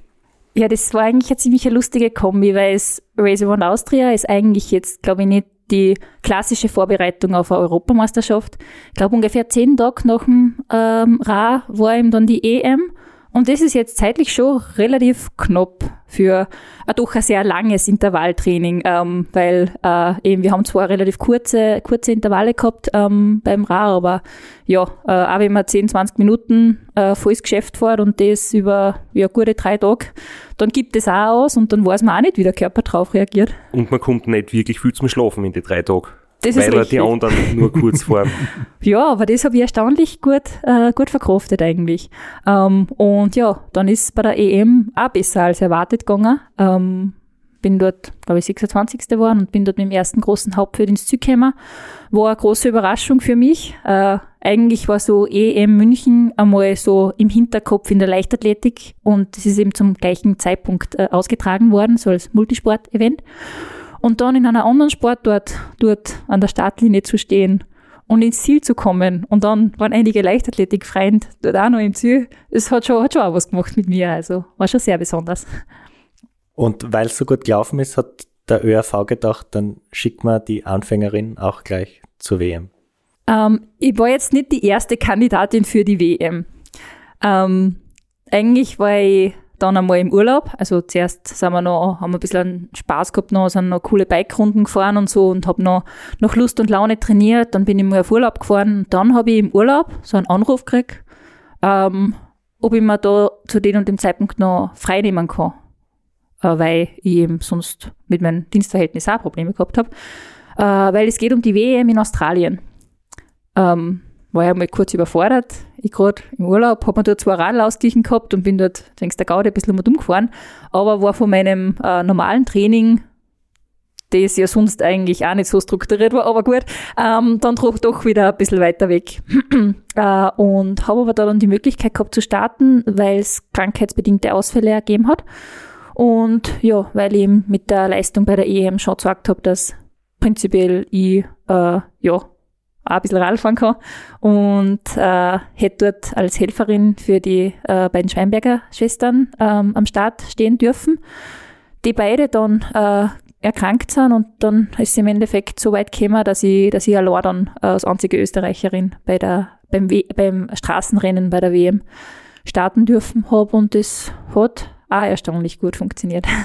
Ja, das war eigentlich eine ziemlich lustige Kombi, weil es Race One Austria ist eigentlich jetzt, glaube ich, nicht die klassische Vorbereitung auf eine Europameisterschaft. Ich glaube, ungefähr zehn Tage nach dem ähm, Ra war ihm dann die EM. Und das ist jetzt zeitlich schon relativ knapp für ein doch ein sehr langes Intervalltraining, ähm, weil äh, eben wir haben zwar relativ kurze, kurze Intervalle gehabt ähm, beim Ra, aber ja, äh, auch wenn man 10, 20 Minuten äh, volles Geschäft fährt und das über ja, gute drei Tage, dann gibt es auch aus und dann weiß man auch nicht, wie der Körper drauf reagiert.
Und man kommt nicht wirklich viel zum Schlafen in die drei Tage.
Das
weil er die anderen nur kurz vor.
Ja, aber das habe ich erstaunlich gut, äh, gut verkraftet eigentlich. Ähm, und ja, dann ist es bei der EM auch besser als erwartet gegangen. Ähm, bin dort, glaube ich, 26. geworden und bin dort mit dem ersten großen Hauptfeld ins Ziel gekommen. War eine große Überraschung für mich. Äh, eigentlich war so EM München einmal so im Hinterkopf in der Leichtathletik und es ist eben zum gleichen Zeitpunkt äh, ausgetragen worden, so als Multisport-Event. Und dann in einer anderen Sportart dort an der Startlinie zu stehen und ins Ziel zu kommen. Und dann waren einige Leichtathletikfreunde dort auch noch im Ziel. Es hat schon, hat schon auch was gemacht mit mir. Also war schon sehr besonders.
Und weil es so gut gelaufen ist, hat der ÖRV gedacht, dann schickt man die Anfängerin auch gleich zur WM.
Ähm, ich war jetzt nicht die erste Kandidatin für die WM. Ähm, eigentlich war ich dann einmal im Urlaub. Also zuerst sind wir noch, haben wir ein bisschen Spaß gehabt, noch, sind noch coole Bikerunden gefahren und so und habe noch, noch Lust und Laune trainiert. Dann bin ich mal auf Urlaub gefahren. Dann habe ich im Urlaub so einen Anruf gekriegt, ähm, ob ich mir da zu dem und dem Zeitpunkt noch frei nehmen kann. Äh, weil ich eben sonst mit meinem Dienstverhältnis auch Probleme gehabt habe. Äh, weil es geht um die WM in Australien. Ähm, war ja mal kurz überfordert. Ich gerade im Urlaub, habe mir dort zwei Radl ausgeglichen gehabt und bin dort, denkst der Gaude, ein bisschen um gefahren. Aber war von meinem äh, normalen Training, das ja sonst eigentlich auch nicht so strukturiert war, aber gut, ähm, dann doch, doch wieder ein bisschen weiter weg. äh, und habe aber da dann die Möglichkeit gehabt zu starten, weil es krankheitsbedingte Ausfälle ergeben hat. Und ja, weil ich eben mit der Leistung bei der EM schon gesagt habe, dass prinzipiell ich äh, ja auch ein bisschen Radl fahren kann und äh, hätte dort als Helferin für die äh, beiden Schweinberger Schwestern ähm, am Start stehen dürfen, die beide dann äh, erkrankt sind und dann ist es im Endeffekt so weit gekommen, dass ich, dass ich allein dann äh, als einzige Österreicherin bei der, beim, w beim Straßenrennen bei der WM starten dürfen habe und das hat auch erstaunlich gut funktioniert.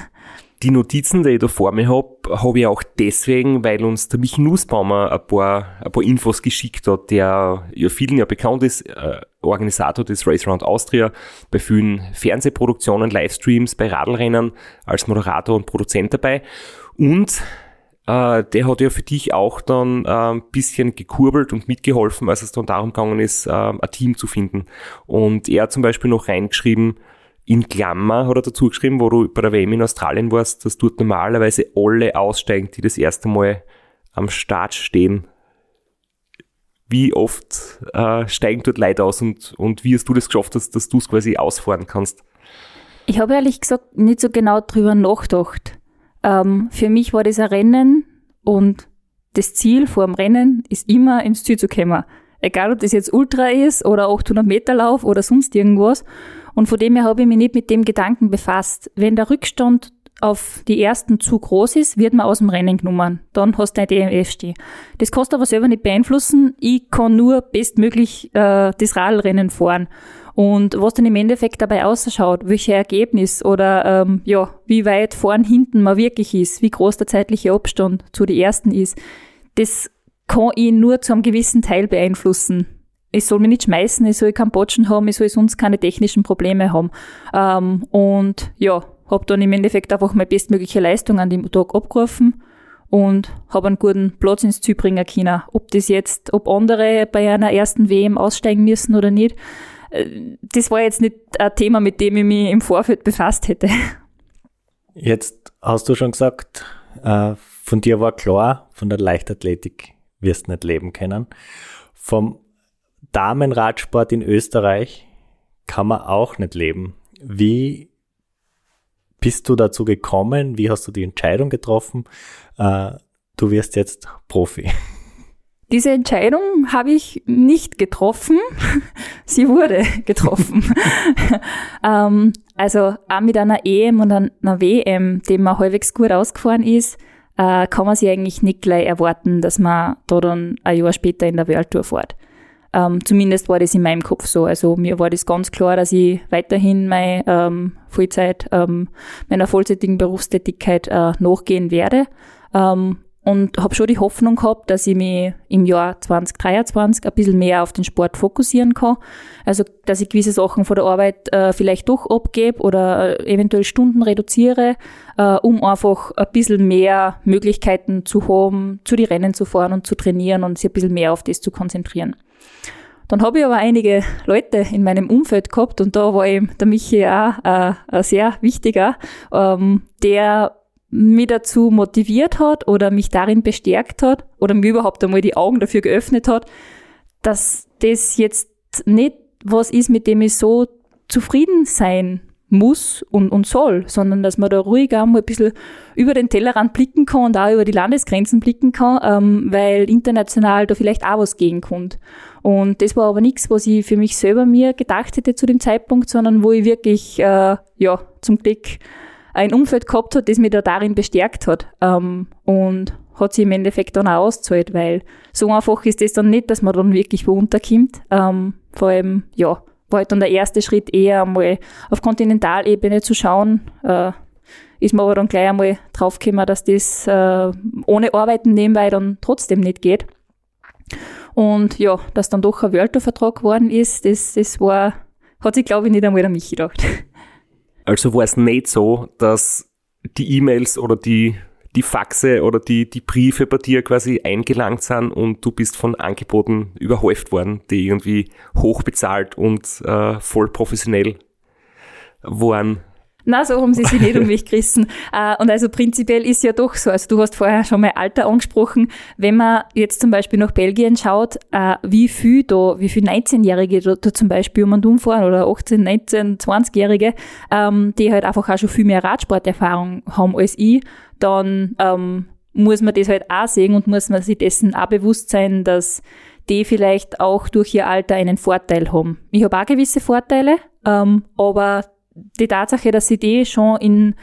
Die Notizen, die ich da vor mir habe, habe ich auch deswegen, weil uns der Michi Nussbaumer ein paar, ein paar Infos geschickt hat, der ja vielen ja bekannt ist, äh, Organisator des Race Round Austria, bei vielen Fernsehproduktionen, Livestreams, bei Radlrennen als Moderator und Produzent dabei. Und äh, der hat ja für dich auch dann äh, ein bisschen gekurbelt und mitgeholfen, als es dann darum gegangen ist, äh, ein Team zu finden. Und er hat zum Beispiel noch reingeschrieben, in Klammer hat er dazu geschrieben, wo du bei der WM in Australien warst, dass dort normalerweise alle aussteigen, die das erste Mal am Start stehen. Wie oft äh, steigen dort Leute aus und, und wie hast du das geschafft, dass, dass du es quasi ausfahren kannst?
Ich habe ehrlich gesagt nicht so genau drüber nachgedacht. Ähm, für mich war das ein Rennen und das Ziel vor dem Rennen ist immer ins Ziel zu kommen. Egal, ob das jetzt Ultra ist oder 800 Meter Lauf oder sonst irgendwas. Und von dem her habe ich mich nicht mit dem Gedanken befasst. Wenn der Rückstand auf die ersten zu groß ist, wird man aus dem Rennen genommen. Dann hast du ein DMF stehen. Das kannst du aber selber nicht beeinflussen. Ich kann nur bestmöglich äh, das Radlrennen fahren. Und was dann im Endeffekt dabei ausschaut, welche Ergebnis oder ähm, ja, wie weit vorn hinten man wirklich ist, wie groß der zeitliche Abstand zu den ersten ist, das kann ich nur zu einem gewissen Teil beeinflussen. Ich soll mich nicht schmeißen, ich soll keinen Botschen haben, ich soll sonst keine technischen Probleme haben. Ähm, und ja, habe dann im Endeffekt einfach meine bestmögliche Leistung an dem Tag abgerufen und habe einen guten Platz ins Ziel bringen können. Ob das jetzt, ob andere bei einer ersten WM aussteigen müssen oder nicht, äh, das war jetzt nicht ein Thema, mit dem ich mich im Vorfeld befasst hätte.
Jetzt hast du schon gesagt, äh, von dir war klar, von der Leichtathletik wirst du nicht leben können. Vom Damenradsport in Österreich kann man auch nicht leben. Wie bist du dazu gekommen? Wie hast du die Entscheidung getroffen? Äh, du wirst jetzt Profi.
Diese Entscheidung habe ich nicht getroffen. Sie wurde getroffen. ähm, also auch mit einer EM und einer WM, die man halbwegs gut ausgefahren ist, äh, kann man sich eigentlich nicht gleich erwarten, dass man da dann ein Jahr später in der Welttour fährt. Ähm, zumindest war das in meinem Kopf so. Also mir war das ganz klar, dass ich weiterhin meine ähm, Vollzeit, ähm, meiner vollzeitigen Berufstätigkeit äh, nachgehen werde. Ähm, und habe schon die Hoffnung gehabt, dass ich mich im Jahr 2023 ein bisschen mehr auf den Sport fokussieren kann. Also, dass ich gewisse Sachen von der Arbeit äh, vielleicht doch abgebe oder äh, eventuell Stunden reduziere, äh, um einfach ein bisschen mehr Möglichkeiten zu haben, zu die Rennen zu fahren und zu trainieren und sich ein bisschen mehr auf das zu konzentrieren. Dann habe ich aber einige Leute in meinem Umfeld gehabt und da war eben der Michi auch äh, sehr wichtiger, ähm, der mich dazu motiviert hat oder mich darin bestärkt hat oder mir überhaupt einmal die Augen dafür geöffnet hat, dass das jetzt nicht was ist, mit dem ich so zufrieden sein muss und, und soll, sondern dass man da ruhig auch mal ein bisschen über den Tellerrand blicken kann und auch über die Landesgrenzen blicken kann, ähm, weil international da vielleicht auch was gehen kommt. Und das war aber nichts, was ich für mich selber mir gedacht hätte zu dem Zeitpunkt, sondern wo ich wirklich, äh, ja, zum Glück ein Umfeld gehabt hat, das mich da darin bestärkt hat. Ähm, und hat sich im Endeffekt dann auch ausgezahlt, weil so einfach ist das dann nicht, dass man dann wirklich wo unterkommt. Ähm, vor allem, ja, war halt dann der erste Schritt eher einmal auf Kontinentalebene zu schauen. Äh, ist mir aber dann gleich einmal draufgekommen, dass das äh, ohne Arbeiten nebenbei dann trotzdem nicht geht. Und ja, dass dann doch ein Wörtervertrag geworden ist, das, das war, hat sich glaube ich nicht einmal an mich gedacht.
Also war es nicht so, dass die E-Mails oder die, die Faxe oder die, die Briefe bei dir quasi eingelangt sind und du bist von Angeboten überhäuft worden, die irgendwie hochbezahlt und äh, voll professionell waren.
Na, so haben sie sich nicht um mich gerissen. Äh, und also prinzipiell ist ja doch so, also du hast vorher schon mal Alter angesprochen, wenn man jetzt zum Beispiel nach Belgien schaut, äh, wie viel da, wie viel 19-Jährige da, da, zum Beispiel um und umfahren oder 18, 19, 20-Jährige, ähm, die halt einfach auch schon viel mehr Radsporterfahrung haben als ich, dann ähm, muss man das halt auch sehen und muss man sich dessen auch bewusst sein, dass die vielleicht auch durch ihr Alter einen Vorteil haben. Ich habe auch gewisse Vorteile, ähm, aber die Tatsache, dass sie die schon in,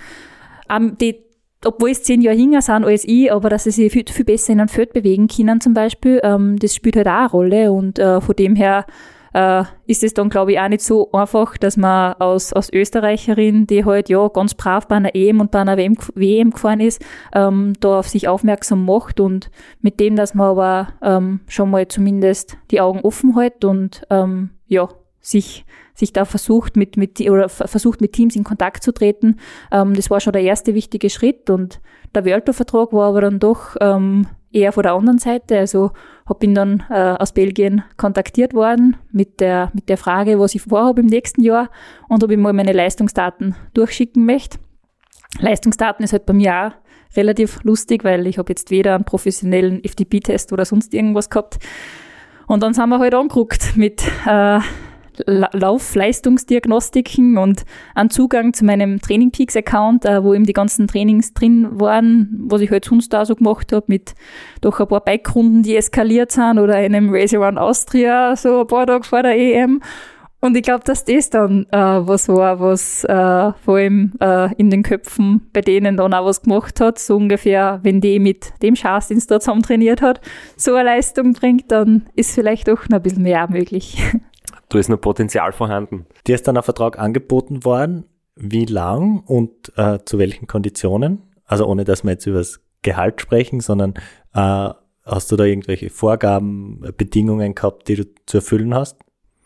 ähm, die, obwohl es zehn Jahre jünger sind als ich, aber dass sie sich viel, viel besser in einem Feld bewegen können zum Beispiel, ähm, das spielt halt auch eine Rolle und äh, von dem her äh, ist es dann, glaube ich, auch nicht so einfach, dass man als, als Österreicherin, die halt ja ganz brav bei einer EM und bei einer WM, WM gefahren ist, ähm, da auf sich aufmerksam macht und mit dem, dass man aber ähm, schon mal zumindest die Augen offen hält und ähm, ja, sich sich da versucht mit, mit oder versucht mit Teams in Kontakt zu treten. Ähm, das war schon der erste wichtige Schritt und der World-Vertrag war aber dann doch ähm, eher von der anderen Seite. Also hab ihn dann äh, aus Belgien kontaktiert worden mit der, mit der Frage, was ich vorhabe im nächsten Jahr und ob ich mal meine Leistungsdaten durchschicken möchte. Leistungsdaten ist halt bei mir auch relativ lustig, weil ich habe jetzt weder einen professionellen FTP-Test oder sonst irgendwas gehabt. Und dann sind wir halt angeguckt mit äh, Laufleistungsdiagnostiken und einen Zugang zu meinem Training Peaks Account, äh, wo eben die ganzen Trainings drin waren, was ich halt sonst da so gemacht habe, mit doch ein paar Bike-Runden, die eskaliert sind oder einem Race Around Austria, so ein paar Tage vor der EM. Und ich glaube, dass das dann äh, was war, was äh, vor allem äh, in den Köpfen bei denen dann auch was gemacht hat. So ungefähr, wenn die mit dem Schatz, den es da zusammen trainiert hat, so eine Leistung bringt, dann ist vielleicht doch noch ein bisschen mehr möglich.
da ist noch Potenzial vorhanden.
Dir ist dann ein Vertrag angeboten worden. Wie lang und äh, zu welchen Konditionen? Also ohne, dass wir jetzt über das Gehalt sprechen, sondern äh, hast du da irgendwelche Vorgaben, Bedingungen gehabt, die du zu erfüllen hast?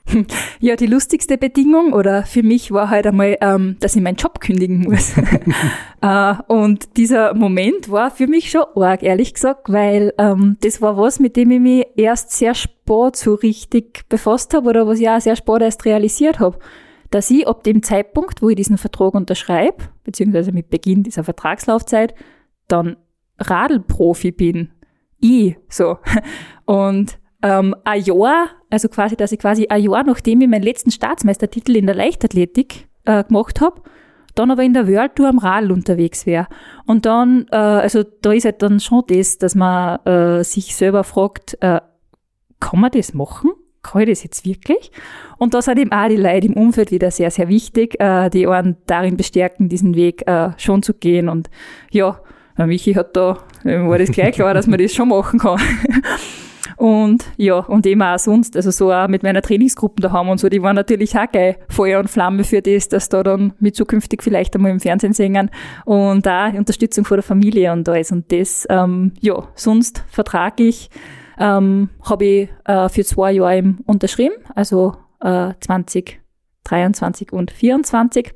Ja, die lustigste Bedingung oder für mich war halt einmal, ähm, dass ich meinen Job kündigen muss. äh, und dieser Moment war für mich schon arg, ehrlich gesagt, weil ähm, das war was, mit dem ich mich erst sehr spät so richtig befasst habe oder was ich auch sehr spät erst realisiert habe. Dass ich ab dem Zeitpunkt, wo ich diesen Vertrag unterschreibe, beziehungsweise mit Beginn dieser Vertragslaufzeit, dann Radlprofi bin. Ich, so. Und ähm, ein Jahr, also quasi, dass ich quasi ein Jahr, nachdem ich meinen letzten Staatsmeistertitel in der Leichtathletik äh, gemacht habe, dann aber in der World Tour am Radl unterwegs wäre. Und dann, äh, also da ist halt dann schon das, dass man äh, sich selber fragt, äh, kann man das machen? Kann ich das jetzt wirklich? Und da sind eben auch die Leute im Umfeld wieder sehr, sehr wichtig, äh, die einen darin bestärken, diesen Weg äh, schon zu gehen. Und ja, Michi hat da, äh, war das gleich klar, dass man das schon machen kann. Und ja, und eben auch sonst, also so auch mit meiner Trainingsgruppen da haben und so, die waren natürlich auch geil Feuer und Flamme für das, dass da dann mit zukünftig vielleicht einmal im Fernsehen singen und da Unterstützung von der Familie und alles. Und das, ähm, ja, sonst vertraglich ähm, habe ich äh, für zwei Jahre eben unterschrieben, also äh, 2023 und 2024.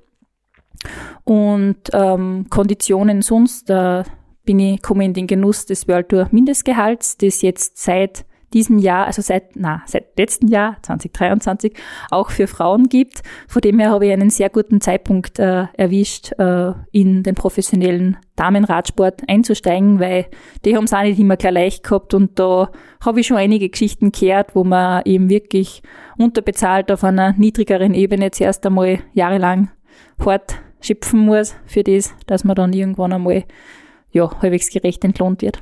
Und ähm, Konditionen sonst, äh, bin ich, komme in den Genuss des World Tour Mindestgehalts, das jetzt seit diesem Jahr, also seit, na, seit letzten Jahr, 2023, auch für Frauen gibt. Von dem her habe ich einen sehr guten Zeitpunkt äh, erwischt, äh, in den professionellen Damenradsport einzusteigen, weil die haben es auch nicht immer gleich leicht gehabt und da habe ich schon einige Geschichten gehört, wo man eben wirklich unterbezahlt auf einer niedrigeren Ebene zuerst einmal jahrelang hart schöpfen muss für das, dass man dann irgendwann einmal ja, halbwegs gerecht entlohnt wird.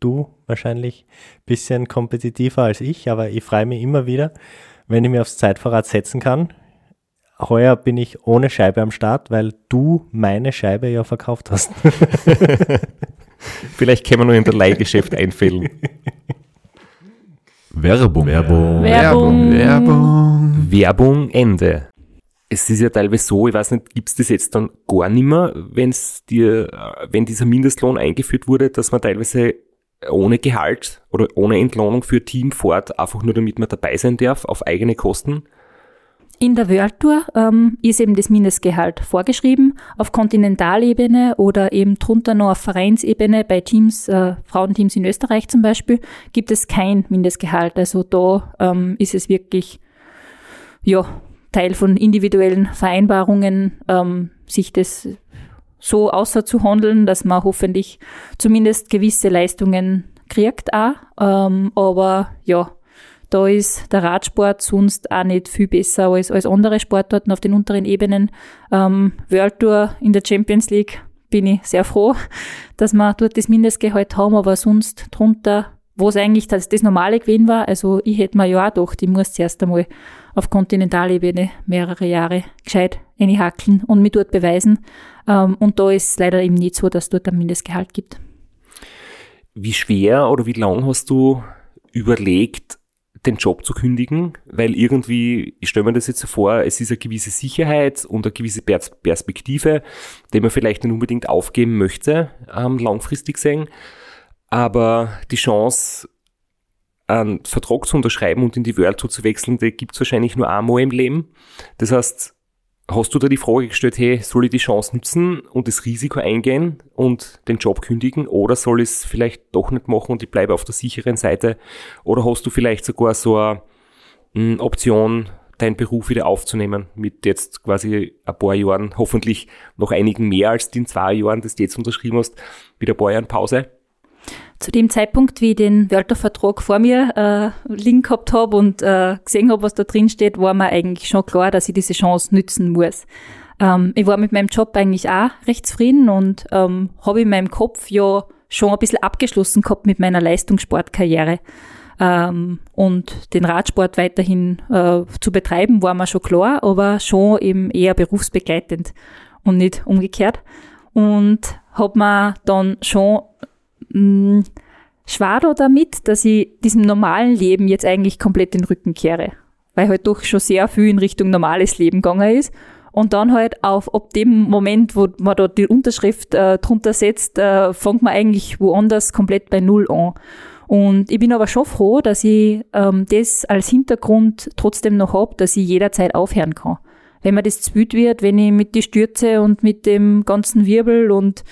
Du wahrscheinlich ein bisschen kompetitiver als ich, aber ich freue mich immer wieder, wenn ich mir aufs Zeitfahrrad setzen kann. Heuer bin ich ohne Scheibe am Start, weil du meine Scheibe ja verkauft hast.
Vielleicht können wir nur in der Leihgeschäft einfällen.
Werbung. Werbung.
Werbung.
Werbung.
Werbung Ende. Es ist ja teilweise so, ich weiß nicht, gibt's das jetzt dann gar nimmer, wenn's dir, äh, wenn dieser Mindestlohn eingeführt wurde, dass man teilweise ohne Gehalt oder ohne Entlohnung für Team fährt, einfach nur damit man dabei sein darf, auf eigene Kosten.
In der World Tour ähm, ist eben das Mindestgehalt vorgeschrieben. Auf Kontinentalebene oder eben drunter noch auf Vereinsebene bei Teams, äh, Frauenteams in Österreich zum Beispiel, gibt es kein Mindestgehalt. Also da ähm, ist es wirklich ja, Teil von individuellen Vereinbarungen, ähm, sich das so außer zu handeln, dass man hoffentlich zumindest gewisse Leistungen kriegt auch. Ähm, aber ja, da ist der Radsport sonst auch nicht viel besser als, als andere Sportarten auf den unteren Ebenen. Ähm, World Tour in der Champions League bin ich sehr froh, dass wir dort das Mindestgehalt haben, aber sonst drunter, wo es eigentlich das, das normale gewesen war, also ich hätte mir ja auch gedacht, ich muss zuerst einmal auf Kontinentalebene mehrere Jahre gescheit hackeln und mich dort beweisen. Ähm, und da ist es leider eben nicht so, dass es dort ein Mindestgehalt gibt.
Wie schwer oder wie lang hast du überlegt, den Job zu kündigen? Weil irgendwie, ich stelle mir das jetzt so vor, es ist eine gewisse Sicherheit und eine gewisse Pers- Perspektive, die man vielleicht nicht unbedingt aufgeben möchte, ähm, langfristig sehen. Aber die Chance, einen Vertrag zu unterschreiben und in die Tour zu wechseln, die gibt es wahrscheinlich nur einmal im Leben. Das heißt, hast du da die Frage gestellt, hey, soll ich die Chance nutzen und das Risiko eingehen und den Job kündigen oder soll ich es vielleicht doch nicht machen und ich bleibe auf der sicheren Seite? Oder hast du vielleicht sogar so eine mh, Option, deinen Beruf wieder aufzunehmen mit jetzt quasi ein paar Jahren, hoffentlich noch einigen mehr als den zwei Jahren, das du jetzt unterschrieben hast, wieder ein paar Jahren Pause?
Zu dem Zeitpunkt, wie ich den Wörtervertrag vor mir äh, liegen gehabt habe und äh, gesehen habe, was da drin steht, war mir eigentlich schon klar, dass ich diese Chance nützen muss. Ähm, ich war mit meinem Job eigentlich auch recht zufrieden und ähm, habe in meinem Kopf ja schon ein bisschen abgeschlossen gehabt mit meiner Leistungssportkarriere. Ähm, und den Radsport weiterhin äh, zu betreiben, war mir schon klar, aber schon eben eher berufsbegleitend und nicht umgekehrt. Und habe mir dann schon mh, schwer da damit, dass ich diesem normalen Leben jetzt eigentlich komplett den Rücken kehre. Weil halt doch schon sehr viel in Richtung normales Leben gegangen ist. Und dann halt auf, ab dem Moment, wo man da die Unterschrift äh, drunter setzt, äh, fängt man eigentlich woanders komplett bei Null an. Und ich bin aber schon froh, dass ich ähm, das als Hintergrund trotzdem noch hab, dass ich jederzeit aufhören kann. Wenn mir das wild wird, wenn ich mit die Stürze und mit dem ganzen Wirbel und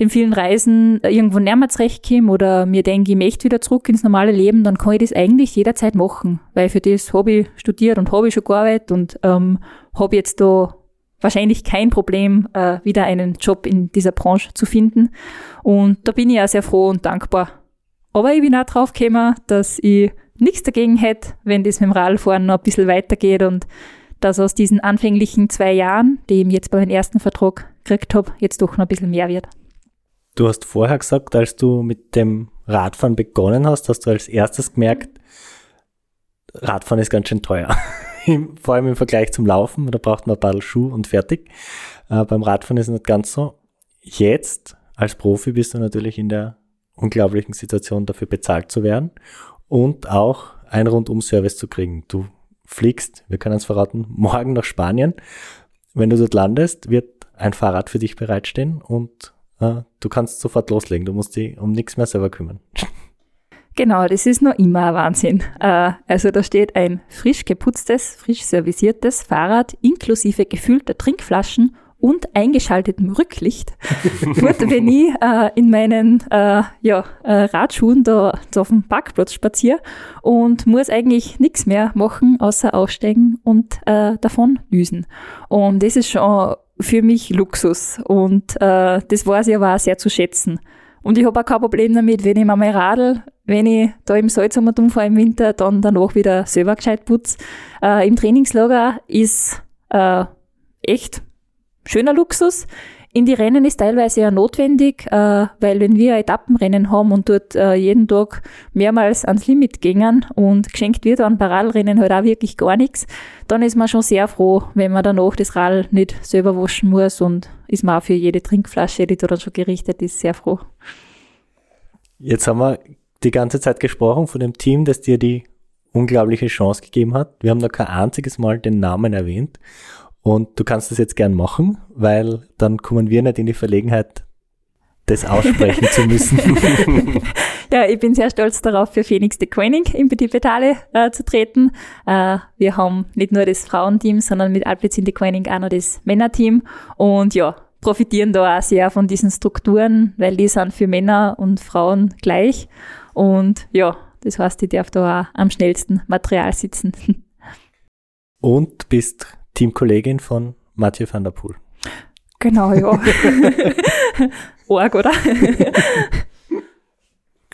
den vielen Reisen irgendwo näher zurechtkomme oder mir denke, ich möchte wieder zurück ins normale Leben, dann kann ich das eigentlich jederzeit machen, weil für das habe ich studiert und habe ich schon gearbeitet und ähm, habe jetzt da wahrscheinlich kein Problem, äh, wieder einen Job in dieser Branche zu finden. Und da bin ich auch sehr froh und dankbar. Aber ich bin auch drauf gekommen, dass ich nichts dagegen hätte, wenn das mit dem Radfahren noch ein bisschen weitergeht und dass aus diesen anfänglichen zwei Jahren, die ich jetzt bei meinem ersten Vertrag gekriegt habe, jetzt doch noch ein bisschen mehr wird.
Du hast vorher gesagt, als du mit dem Radfahren begonnen hast, hast du als erstes gemerkt, Radfahren ist ganz schön teuer. Vor allem im Vergleich zum Laufen, da braucht man ein paar Schuhe und fertig. Äh, beim Radfahren ist es nicht ganz so. Jetzt, als Profi, bist du natürlich in der unglaublichen Situation, dafür bezahlt zu werden und auch einen Rundum-Service zu kriegen. Du fliegst, wir können es verraten, morgen nach Spanien. Wenn du dort landest, wird ein Fahrrad für dich bereitstehen und äh, du kannst sofort loslegen. Du musst dich um nichts mehr selber kümmern.
Genau, das ist noch immer ein Wahnsinn. Äh, also da steht ein frisch geputztes, frisch servisiertes Fahrrad inklusive gefüllter Trinkflaschen und eingeschaltetem Rücklicht. Gut, wenn ich äh, in meinen äh, ja, äh, Radschuhen da, da auf dem Parkplatz spaziere und muss eigentlich nichts mehr machen, außer aussteigen und äh, davon düsen. Und das ist schon für mich Luxus und äh, das weiß ich aber auch sehr zu schätzen. Und ich habe auch kein Problem damit, wenn ich mir mein Radl, wenn ich da im Salzhammer fahre im Winter, dann danach wieder selber gescheit putze. Äh, Im Trainingslager ist äh, echt schöner Luxus. In die Rennen ist teilweise ja notwendig, äh, weil wenn wir Etappenrennen haben und dort äh, jeden Tag mehrmals ans Limit gingen und geschenkt wird an Parallelrennen halt auch wirklich gar nichts, dann ist man schon sehr froh, wenn man danach das Rad nicht selber waschen muss und ist man auch für jede Trinkflasche, die da dann schon gerichtet ist, sehr froh.
Jetzt haben wir die ganze Zeit gesprochen von dem Team, das dir die unglaubliche Chance gegeben hat. Wir haben noch kein einziges Mal den Namen erwähnt. Und du kannst das jetzt gern machen, weil dann kommen wir nicht in die Verlegenheit, das aussprechen zu müssen.
ja, ich bin sehr stolz darauf, für Phoenix de Koenig im Petit Petale äh, zu treten. Äh, wir haben nicht nur das Frauenteam, sondern mit Alpecin de Koenig auch noch das Männerteam. Und ja, profitieren da auch sehr von diesen Strukturen, weil die sind für Männer und Frauen gleich. Und ja, das heißt, ich darf da auch am schnellsten Material sitzen.
Und bist Teamkollegin von Mathieu van der Poel.
Genau, ja. Org, oder?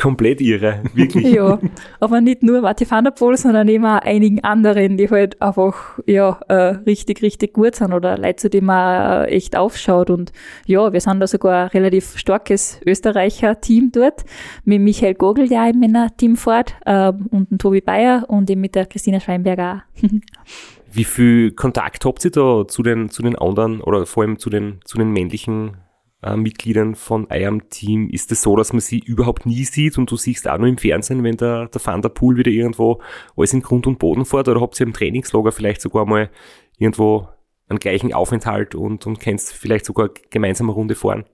Komplett irre, wirklich.
ja, aber nicht nur Mathieu van der Poel, sondern eben auch einigen anderen, die halt einfach ja, äh, richtig, richtig gut sind oder Leute, zu denen man äh, echt aufschaut. Und ja, wir sind da sogar ein relativ starkes Österreicher-Team dort, mit Michael Gogel ja im Männer-Team fort äh, und dem Tobi Bayer und eben mit der Christina Schweinberger auch.
Wie viel Kontakt habt ihr da zu den, zu den anderen oder vor allem zu den, zu den männlichen äh, Mitgliedern von eurem Team? Ist es das so, dass man sie überhaupt nie sieht und du siehst auch nur im Fernsehen, wenn der, der Van der Pool wieder irgendwo alles in Grund und Boden fährt oder habt ihr im Trainingslager vielleicht sogar mal irgendwo einen gleichen Aufenthalt und, und kennst vielleicht sogar gemeinsam eine Runde fahren?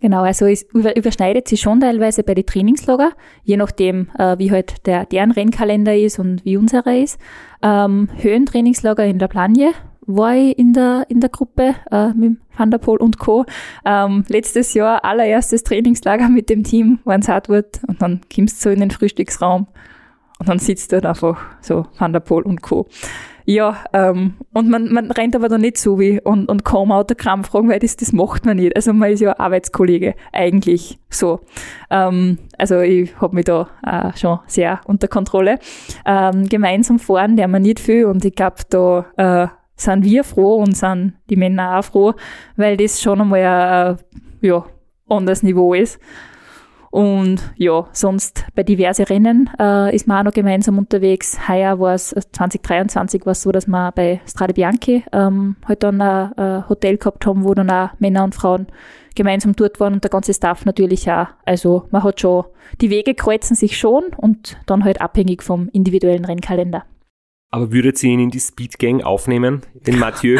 Genau, also es überschneidet sich schon teilweise bei den Trainingslager, je nachdem, äh, wie halt der, deren Rennkalender ist und wie unserer ist. Ähm, Höhentrainingslager in der Planje war ich in der, in der Gruppe äh, mit Van der Poel und Co. Ähm, letztes Jahr allererstes Trainingslager mit dem Team, wenn es hart wird und dann kommst du so in den Frühstücksraum und dann sitzt dort einfach so Van der Poel und Co. Ja, ähm, und man, man rennt aber da nicht so wie und, und kaum Autogramm fragen, weil das, das macht man nicht. Also man ist ja Arbeitskollege, eigentlich so. Ähm, also ich habe mich da äh, schon sehr unter Kontrolle. Ähm, gemeinsam fahren der man nicht viel und ich glaube, da äh, sind wir froh und sind die Männer auch froh, weil das schon einmal ein äh, ja, anderes Niveau ist. Und ja, sonst bei diverse Rennen äh, ist man auch noch gemeinsam unterwegs. Heuer war es, 2023 war es so, dass wir bei Strade Bianchi ähm, halt dann ein, ein Hotel gehabt haben, wo dann auch Männer und Frauen gemeinsam dort waren und der ganze Staff natürlich auch. Also man hat schon, die Wege kreuzen sich schon und dann halt abhängig vom individuellen Rennkalender.
Aber würdet ihr ihn in die Speedgang aufnehmen, den Mathieu?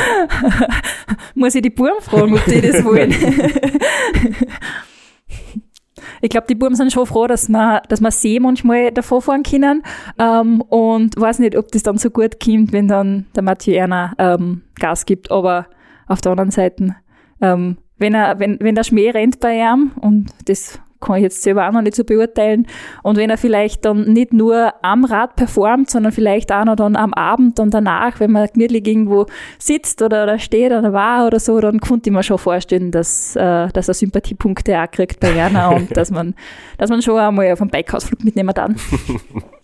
Muss ich die Buben fragen, ob die das wollen. ich glaube, die Buben sind schon froh, dass man, dass man See manchmal davor fahren können. Ähm, und weiß nicht, ob das dann so gut kommt, wenn dann der Mathieu Erner ähm, Gas gibt. Aber auf der anderen Seite, ähm, wenn er, wenn, wenn der Schmäh rennt bei ihm und das kann ich jetzt selber auch noch nicht so beurteilen. Und wenn er vielleicht dann nicht nur am Rad performt, sondern vielleicht auch noch dann am Abend und danach, wenn man gemütlich irgendwo sitzt oder, oder steht oder war oder so, dann konnte ich mir schon vorstellen, dass, äh, dass er Sympathiepunkte auch kriegt bei Werner und dass man, dass man schon einmal auf einen Bikeausflug mitnehmen dann.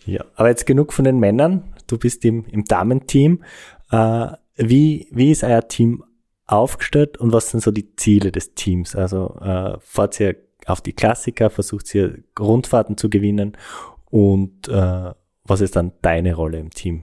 Ja, aber jetzt genug von den Männern. Du bist im, im Damenteam. Äh, wie, wie ist euer Team aufgestellt und was sind so die Ziele des Teams? Also äh, fahrt ihr auf die Klassiker, versucht hier Rundfahrten zu gewinnen und äh, was ist dann deine Rolle im Team?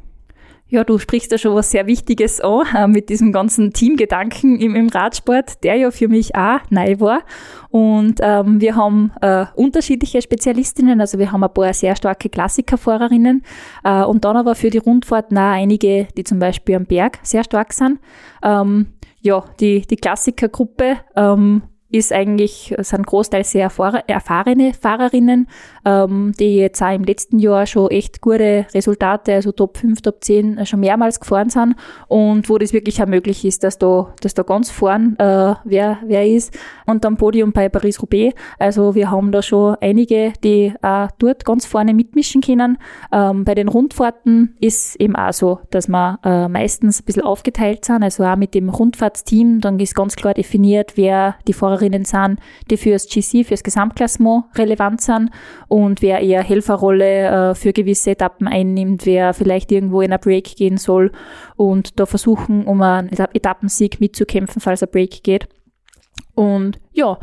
Ja, du sprichst da schon was sehr Wichtiges an, äh, mit diesem ganzen Teamgedanken im, im, Radsport, der ja für mich auch neu war. Und ähm, wir haben äh, unterschiedliche Spezialistinnen, also wir haben ein paar sehr starke Klassikerfahrerinnen äh, und dann aber für die Rundfahrten auch einige, die zum Beispiel am Berg sehr stark sind. Ähm, ja, die, die Klassikergruppe ähm, ist eigentlich, sind großteils sehr erfahrene Fahrerinnen, ähm, die jetzt auch im letzten Jahr schon echt gute Resultate, also Top 5, Top 10 äh, schon mehrmals gefahren sind und wo das wirklich auch möglich ist, dass da, dass da ganz vorn äh, wer, wer ist und am Podium bei Paris-Roubaix. Also wir haben da schon einige, die auch dort ganz vorne mitmischen können. Ähm, bei den Rundfahrten ist eben auch so, dass wir äh, meistens ein bisschen aufgeteilt sind, also auch mit dem Rundfahrtsteam, dann ist ganz klar definiert, wer die Fahrer Fahrerinnen sind, die fürs GC, fürs Gesamtklassement relevant sind und wer eher Helferrolle äh, für gewisse Etappen einnimmt, wer vielleicht irgendwo in ein Break gehen soll und da versuchen, um einen Etappensieg mitzukämpfen, falls ein Break geht. Und ja,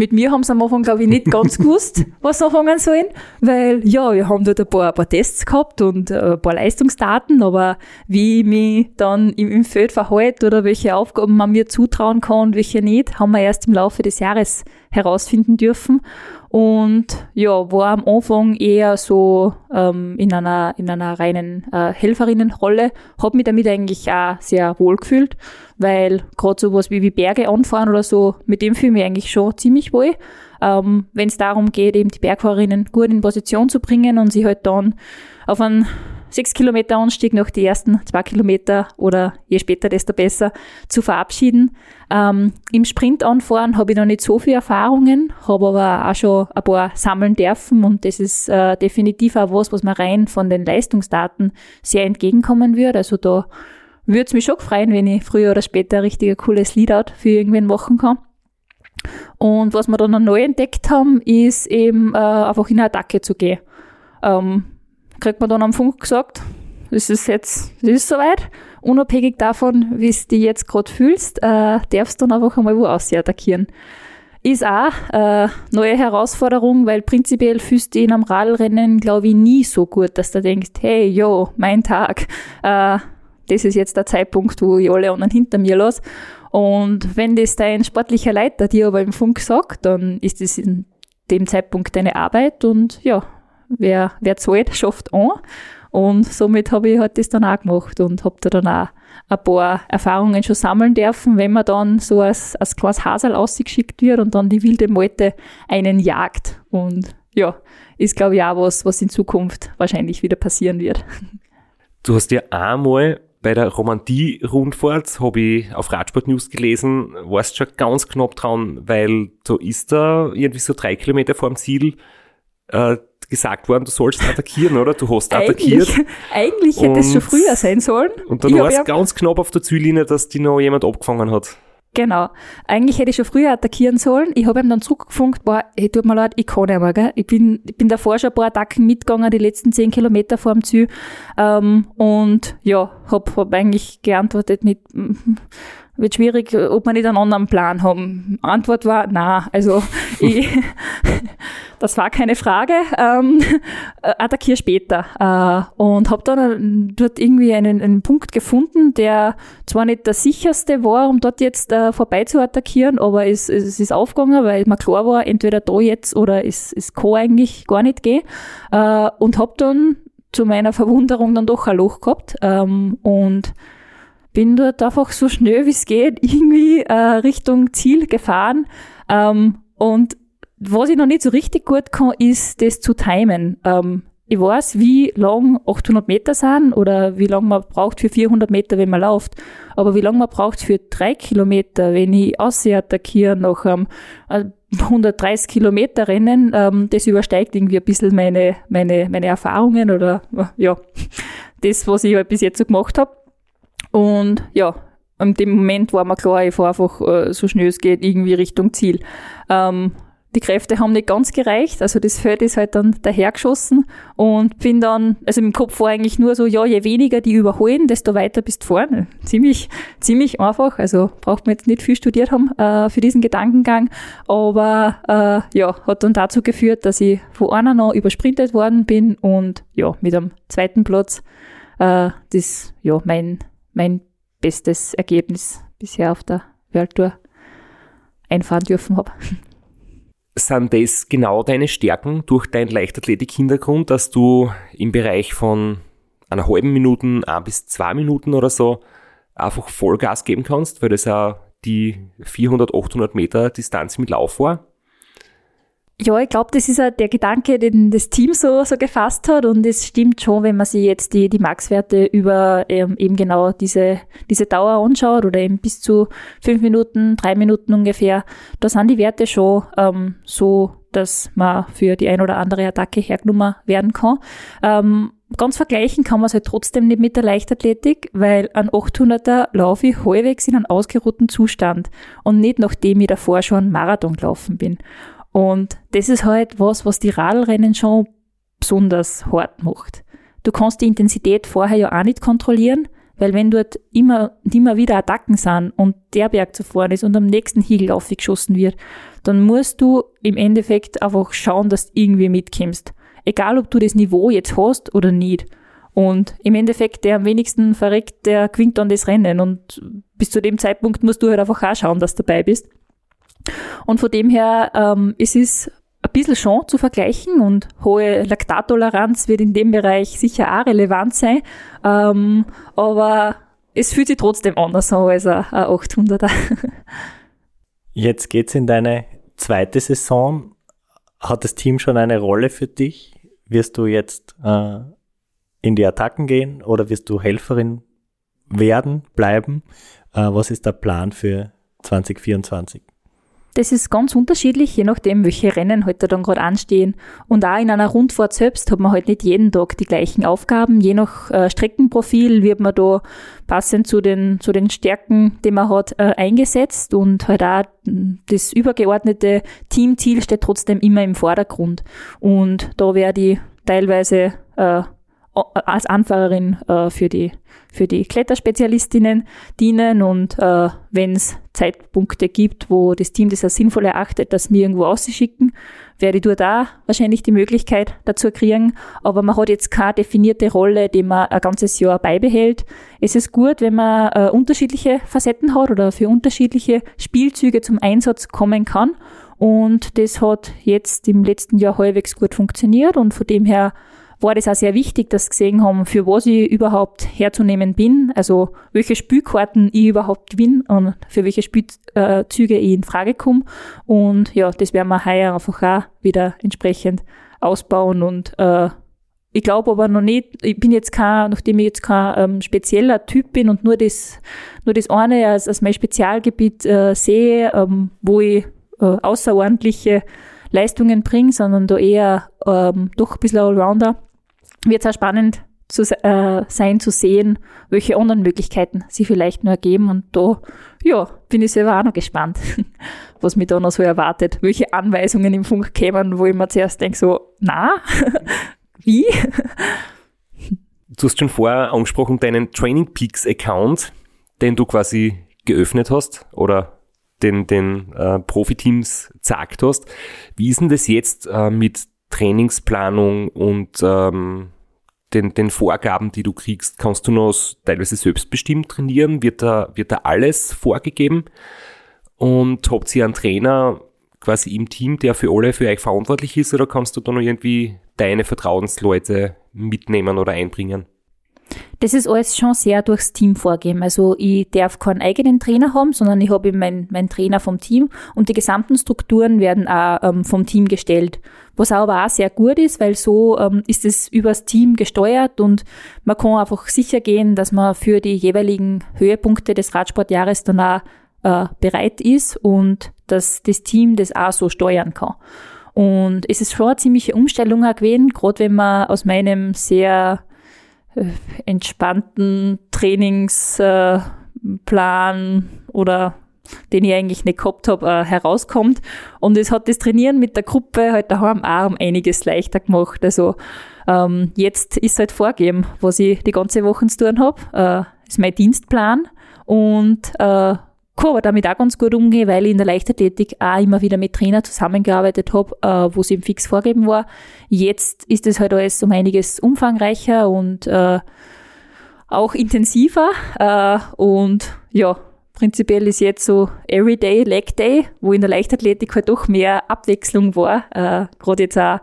mit mir haben sie am Anfang, glaube ich, nicht ganz gewusst, was sie anfangen sollen, weil, ja, wir haben dort ein paar, ein paar Tests gehabt und äh, ein paar Leistungsdaten, aber wie ich mich dann im, im Feld verhalte oder welche Aufgaben man mir zutrauen kann und welche nicht, haben wir erst im Laufe des Jahres herausfinden dürfen. Und ja, war am Anfang eher so ähm, in, einer, in einer reinen äh, Helferinnenrolle, habe mich damit eigentlich auch sehr wohl gefühlt, weil gerade sowas wie, wie Berge anfahren oder so, mit dem fühle ich mich eigentlich schon ziemlich wohl. Ähm, Wenn es darum geht, eben die Bergfahrerinnen gut in Position zu bringen und sie halt dann auf einen sechs Kilometer Anstieg nach die ersten zwei Kilometer oder je später, desto besser zu verabschieden. Ähm, Im Sprint anfahren habe ich noch nicht so viele Erfahrungen, habe aber auch schon ein paar sammeln dürfen und das ist äh, definitiv auch was, was mir rein von den Leistungsdaten sehr entgegenkommen wird. Also da würde es mich schon freuen, wenn ich früher oder später ein richtig cooles Leadout für irgendwen machen kann. Und was wir dann noch neu entdeckt haben, ist eben äh, einfach in eine Attacke zu gehen. Ähm, kriegt man dann am Funk gesagt, es ist jetzt, es ist soweit. Unabhängig davon, wie es dich jetzt gerade fühlst, äh, darfst du dann einfach einmal wo attackieren. Ist auch äh, neue Herausforderung, weil prinzipiell fühlst du in einem Radlrennen, glaube ich, nie so gut, dass du denkst, hey, jo, mein Tag, äh, das ist jetzt der Zeitpunkt, wo ich alle anderen hinter mir lasse. Und wenn das dein sportlicher Leiter dir aber im Funk sagt, dann ist das in dem Zeitpunkt deine Arbeit und ja, wer, wer zahlt, schafft an. Und somit habe ich halt das dann auch gemacht und habe da dann auch ein paar Erfahrungen schon sammeln dürfen, wenn man dann so als, als kleines Hasel ausgeschickt wird und dann die wilde Meute einen jagt. Und ja, ist glaube ich auch was, was in Zukunft wahrscheinlich wieder passieren wird.
Du hast ja einmal bei der Romantie-Rundfahrt, habe ich auf Radsport News gelesen, warst schon ganz knapp dran, weil so ist da irgendwie so drei Kilometer vor dem Ziel äh, gesagt worden, du sollst attackieren, oder? Du hast attackiert.
Eigentlich, eigentlich hätte es schon früher sein sollen.
Und dann war es ganz knapp auf der Ziellinie, dass die noch jemand abgefangen hat.
Genau. Eigentlich hätte ich schon früher attackieren sollen. Ich habe ihm dann zurückgefunkt, boah, hey, tut mir leid, ich kann nicht mehr, gell? Ich bin, ich bin davor schon ein paar Attacken mitgegangen, die letzten zehn Kilometer vor dem Ziel. Ähm, und ja, hab, hab eigentlich geantwortet mit, wird schwierig, ob wir nicht einen anderen Plan haben. Antwort war, na, also ich, das war keine Frage, ähm, äh, attackiere später. Äh, und habe dann dort irgendwie einen, einen Punkt gefunden, der zwar nicht der sicherste war, um dort jetzt äh, vorbei zu attackieren, aber es, es ist aufgegangen, weil mir klar war, entweder da jetzt oder es, es kann eigentlich gar nicht gehen. Äh, und habe dann zu meiner Verwunderung dann doch ein Loch gehabt ähm, und bin dort einfach so schnell wie es geht irgendwie äh, Richtung Ziel gefahren. Ähm, und was ich noch nicht so richtig gut kann, ist das zu timen. Ähm, ich weiß, wie lang 800 Meter sind oder wie lange man braucht für 400 Meter, wenn man läuft. Aber wie lange man braucht für drei Kilometer, wenn ich aussee attackiere nach einem 130 Kilometer Rennen, ähm, das übersteigt irgendwie ein bisschen meine, meine, meine Erfahrungen oder ja, das, was ich halt bis jetzt so gemacht habe. Und ja, in dem Moment war mir klar, ich fahre einfach äh, so schnell es geht irgendwie Richtung Ziel. Ähm, die Kräfte haben nicht ganz gereicht, also das Feld ist halt dann dahergeschossen und bin dann, also im Kopf war eigentlich nur so, ja, je weniger die überholen, desto weiter bist du vorne. Ziemlich, ziemlich einfach, also braucht man jetzt nicht viel studiert haben äh, für diesen Gedankengang, aber äh, ja, hat dann dazu geführt, dass ich von einer noch übersprintet worden bin und ja, mit einem zweiten Platz äh, das, ja, mein mein bestes Ergebnis bisher auf der Welttour einfahren dürfen habe.
Sind das genau deine Stärken durch deinen Leichtathletik-Hintergrund, dass du im Bereich von einer halben Minute, ein bis zwei Minuten oder so einfach Vollgas geben kannst, weil das ja die 400, 800 Meter Distanz mit Lauf war?
Ja, ich glaube, das ist ja der Gedanke, den das Team so, so gefasst hat. Und es stimmt schon, wenn man sich jetzt die, die Max-Werte über ähm, eben genau diese, diese Dauer anschaut oder eben bis zu fünf Minuten, drei Minuten ungefähr, da sind die Werte schon ähm, so, dass man für die ein oder andere Attacke hergenommen werden kann. Ähm, ganz vergleichen kann man es halt trotzdem nicht mit der Leichtathletik, weil ein 800er laufe ich halbwegs in einem ausgeruhten Zustand und nicht nachdem ich davor schon einen Marathon gelaufen bin. Und das ist halt was, was die Radlrennen schon besonders hart macht. Du kannst die Intensität vorher ja auch nicht kontrollieren, weil wenn dort immer immer wieder Attacken sind und der Berg zu fahren ist und am nächsten Hügel aufgeschossen wird, dann musst du im Endeffekt einfach schauen, dass du irgendwie mitkommst. Egal, ob du das Niveau jetzt hast oder nicht. Und im Endeffekt, der am wenigsten verreckt, der gewinnt dann das Rennen. Und bis zu dem Zeitpunkt musst du halt einfach auch schauen, dass du dabei bist. Und von dem her, ähm, es ist ein ein bisschen schon zu vergleichen und hohe Laktattoleranz wird in dem Bereich sicher auch relevant sein. Ähm, aber es fühlt sich trotzdem anders an als ein 800er.
Jetzt geht's in deine zweite Saison. Hat das Team schon eine Rolle für dich? Wirst du jetzt äh, in die Attacken gehen oder wirst du Helferin werden, bleiben? Äh, was ist der Plan für 2024?
Das ist ganz unterschiedlich, je nachdem, welche Rennen heute halt dann gerade anstehen. Und auch in einer Rundfahrt selbst hat man halt nicht jeden Tag die gleichen Aufgaben. Je nach äh, Streckenprofil wird man da passend zu den, zu den Stärken, die man hat, äh, eingesetzt. Und halt auch das übergeordnete Teamziel steht trotzdem immer im Vordergrund. Und da werde ich teilweise äh, als Anfahrerin äh, für, die, für die Kletterspezialistinnen dienen und äh, wenn es Zeitpunkte gibt, wo das Team das als sinnvoll erachtet, dass wir irgendwo ausschicken, werde ich dort auch wahrscheinlich die Möglichkeit dazu kriegen. Aber man hat jetzt keine definierte Rolle, die man ein ganzes Jahr beibehält. Es ist gut, wenn man äh, unterschiedliche Facetten hat oder für unterschiedliche Spielzüge zum Einsatz kommen kann. Und das hat jetzt im letzten Jahr halbwegs gut funktioniert und von dem her war das auch sehr wichtig, dass sie gesehen haben, für was ich überhaupt herzunehmen bin, also welche Spielkarten ich überhaupt gewinne und für welche Spielzüge ich in Frage komme. Und ja, das werden wir heuer einfach auch wieder entsprechend ausbauen. Und äh, ich glaube aber noch nicht, ich bin jetzt kein, nachdem ich jetzt kein ähm, spezieller Typ bin und nur das, nur das eine als, als mein Spezialgebiet äh, sehe, ähm, wo ich äh, außerordentliche Leistungen bringe, sondern da eher ähm, doch ein bisschen Allrounder, wird es auch spannend zu, äh, sein zu sehen, welche anderen Möglichkeiten sie vielleicht nur ergeben. Und da, ja, bin ich selber auch noch gespannt, was mich da noch so erwartet, welche Anweisungen im Funk kämen, wo ich mir zuerst denke, so, na, wie?
Du hast schon vorher angesprochen, deinen Training Peaks Account, den du quasi geöffnet hast oder den, den äh, Profiteams gesagt hast. Wie ist denn das jetzt äh, mit Trainingsplanung und ähm, den, den Vorgaben, die du kriegst, kannst du noch teilweise selbstbestimmt trainieren? Wird da, wird da alles vorgegeben? Und habt ihr einen Trainer quasi im Team, der für alle für euch verantwortlich ist, oder kannst du da noch irgendwie deine Vertrauensleute mitnehmen oder einbringen?
Das ist alles schon sehr durchs Team vorgeben. Also ich darf keinen eigenen Trainer haben, sondern ich habe meinen mein Trainer vom Team und die gesamten Strukturen werden auch ähm, vom Team gestellt. Was aber auch sehr gut ist, weil so ähm, ist es übers Team gesteuert und man kann einfach sicher gehen, dass man für die jeweiligen Höhepunkte des Radsportjahres dann auch äh, bereit ist und dass das Team das auch so steuern kann. Und es ist schon eine ziemliche Umstellung gewesen, gerade wenn man aus meinem sehr entspannten Trainingsplan oder den ich eigentlich nicht gehabt habe, äh, herauskommt. Und es hat das Trainieren mit der Gruppe halt daheim auch um einiges leichter gemacht. Also ähm, jetzt ist halt vorgeben, was ich die ganze Woche zu tun habe. Äh, ist mein Dienstplan und äh, kann aber damit auch ganz gut umgehen, weil ich in der Leichtathletik auch immer wieder mit Trainer zusammengearbeitet habe, äh, wo es eben fix vorgeben war. Jetzt ist es halt alles um einiges umfangreicher und äh, auch intensiver. Äh, und ja, prinzipiell ist jetzt so Everyday Leg Day, wo in der Leichtathletik halt doch mehr Abwechslung war. Äh, Gerade jetzt auch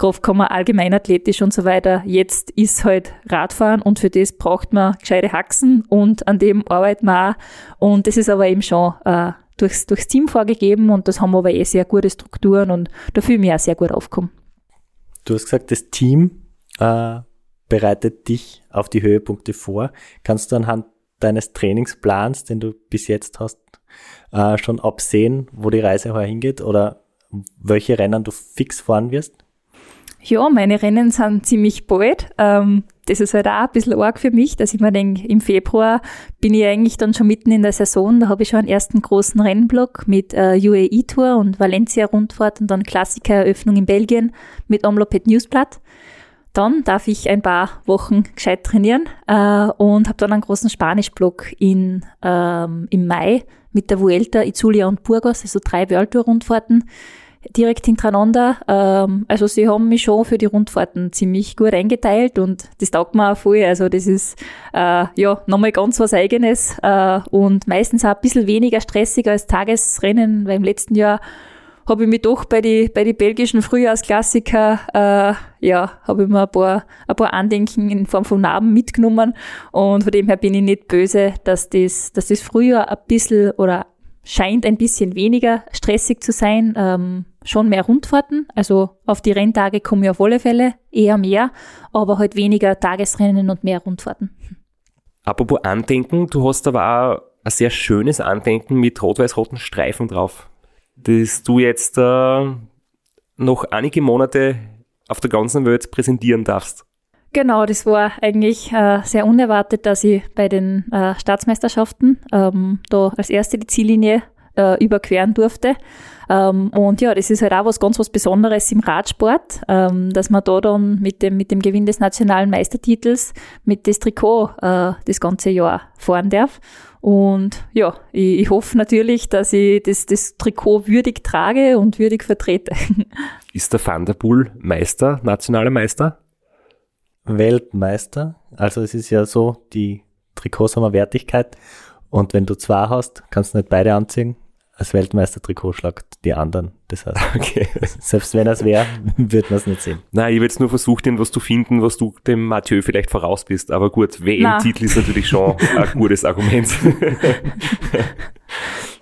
Kraftkammer, allgemeinathletisch und so weiter. Jetzt ist halt Radfahren und für das braucht man gescheite Haxen und an dem arbeiten wir auch. Und das ist aber eben schon äh, durchs, durchs Team vorgegeben und das haben wir aber eh sehr gute Strukturen und da fühle ich mich auch sehr gut aufkommen.
Du hast gesagt, das Team äh, bereitet dich auf die Höhepunkte vor. Kannst du anhand deines Trainingsplans, den du bis jetzt hast, äh, schon absehen, wo die Reise hingeht oder welche Rennen du fix fahren wirst?
Ja, meine Rennen sind ziemlich bald. Ähm, das ist halt auch ein bisschen arg für mich, dass ich mir denke, im Februar bin ich eigentlich dann schon mitten in der Saison. Da habe ich schon einen ersten großen Rennblock mit äh, UAE Tour und Valencia Rundfahrt und dann Klassikereröffnung in Belgien mit Omlopet Newsblatt. Dann darf ich ein paar Wochen gescheit trainieren äh, und habe dann einen großen Spanisch-Block in, ähm, im Mai mit der Vuelta, Izulia und Burgos, also drei World Tour Rundfahrten direkt hintereinander. Ähm, also sie haben mich schon für die Rundfahrten ziemlich gut eingeteilt und das taugt mir auch voll. Also das ist äh, ja nochmal ganz was Eigenes äh, und meistens auch ein bisschen weniger stressig als Tagesrennen, weil im letzten Jahr habe ich mich doch bei die, bei die belgischen Frühjahrsklassiker, äh, ja, habe ich mir ein paar, ein paar Andenken in Form von Narben mitgenommen und von dem her bin ich nicht böse, dass das, dass das Frühjahr ein bisschen oder scheint ein bisschen weniger stressig zu sein, ähm, schon mehr Rundfahrten, also auf die Renntage kommen ja auf alle Fälle eher mehr, aber halt weniger Tagesrennen und mehr Rundfahrten.
Apropos Andenken, du hast aber auch ein sehr schönes Andenken mit rot-weiß-roten Streifen drauf, das du jetzt äh, noch einige Monate auf der ganzen Welt präsentieren darfst.
Genau, das war eigentlich äh, sehr unerwartet, dass ich bei den äh, Staatsmeisterschaften ähm, da als erste die Ziellinie äh, überqueren durfte. Ähm, und ja, das ist halt auch was ganz was Besonderes im Radsport, ähm, dass man da dann mit dem, mit dem Gewinn des nationalen Meistertitels mit das Trikot äh, das ganze Jahr fahren darf. Und ja, ich, ich hoffe natürlich, dass ich das, das Trikot würdig trage und würdig vertrete.
Ist der Van der Poel Meister, nationaler Meister?
Weltmeister. Also es ist ja so, die Trikots haben eine Wertigkeit und wenn du zwei hast, kannst du nicht beide anziehen. Als Weltmeister-Trikot schlagt die anderen. Das heißt,
Okay.
selbst wenn es wäre, würde man es nicht sehen.
Nein, ich habe jetzt nur versucht, irgendwas zu finden, was du dem Mathieu vielleicht voraus bist. Aber gut, WM-Titel ist natürlich schon ein gutes Argument.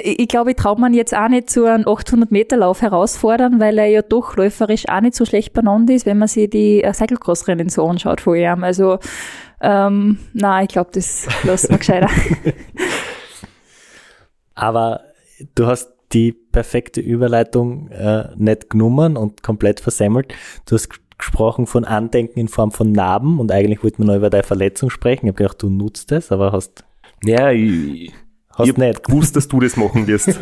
Ich, glaube, ich traue man jetzt auch nicht zu einem 800-Meter-Lauf herausfordern, weil er ja doch läuferisch auch nicht so schlecht benannt ist, wenn man sich die äh, Cyclocross-Rennen so anschaut vor ihm. Also, ähm, nein, ich glaube, das lassen wir gescheiter.
Aber du hast die perfekte Überleitung äh, nicht genommen und komplett versemmelt. Du hast gesprochen von Andenken in Form von Narben und eigentlich wollten wir noch über deine Verletzung sprechen. Ich habe gedacht, du nutzt es, aber hast,
ja, ich,
hast
ich hab
nicht.
gewusst, dass du das machen wirst.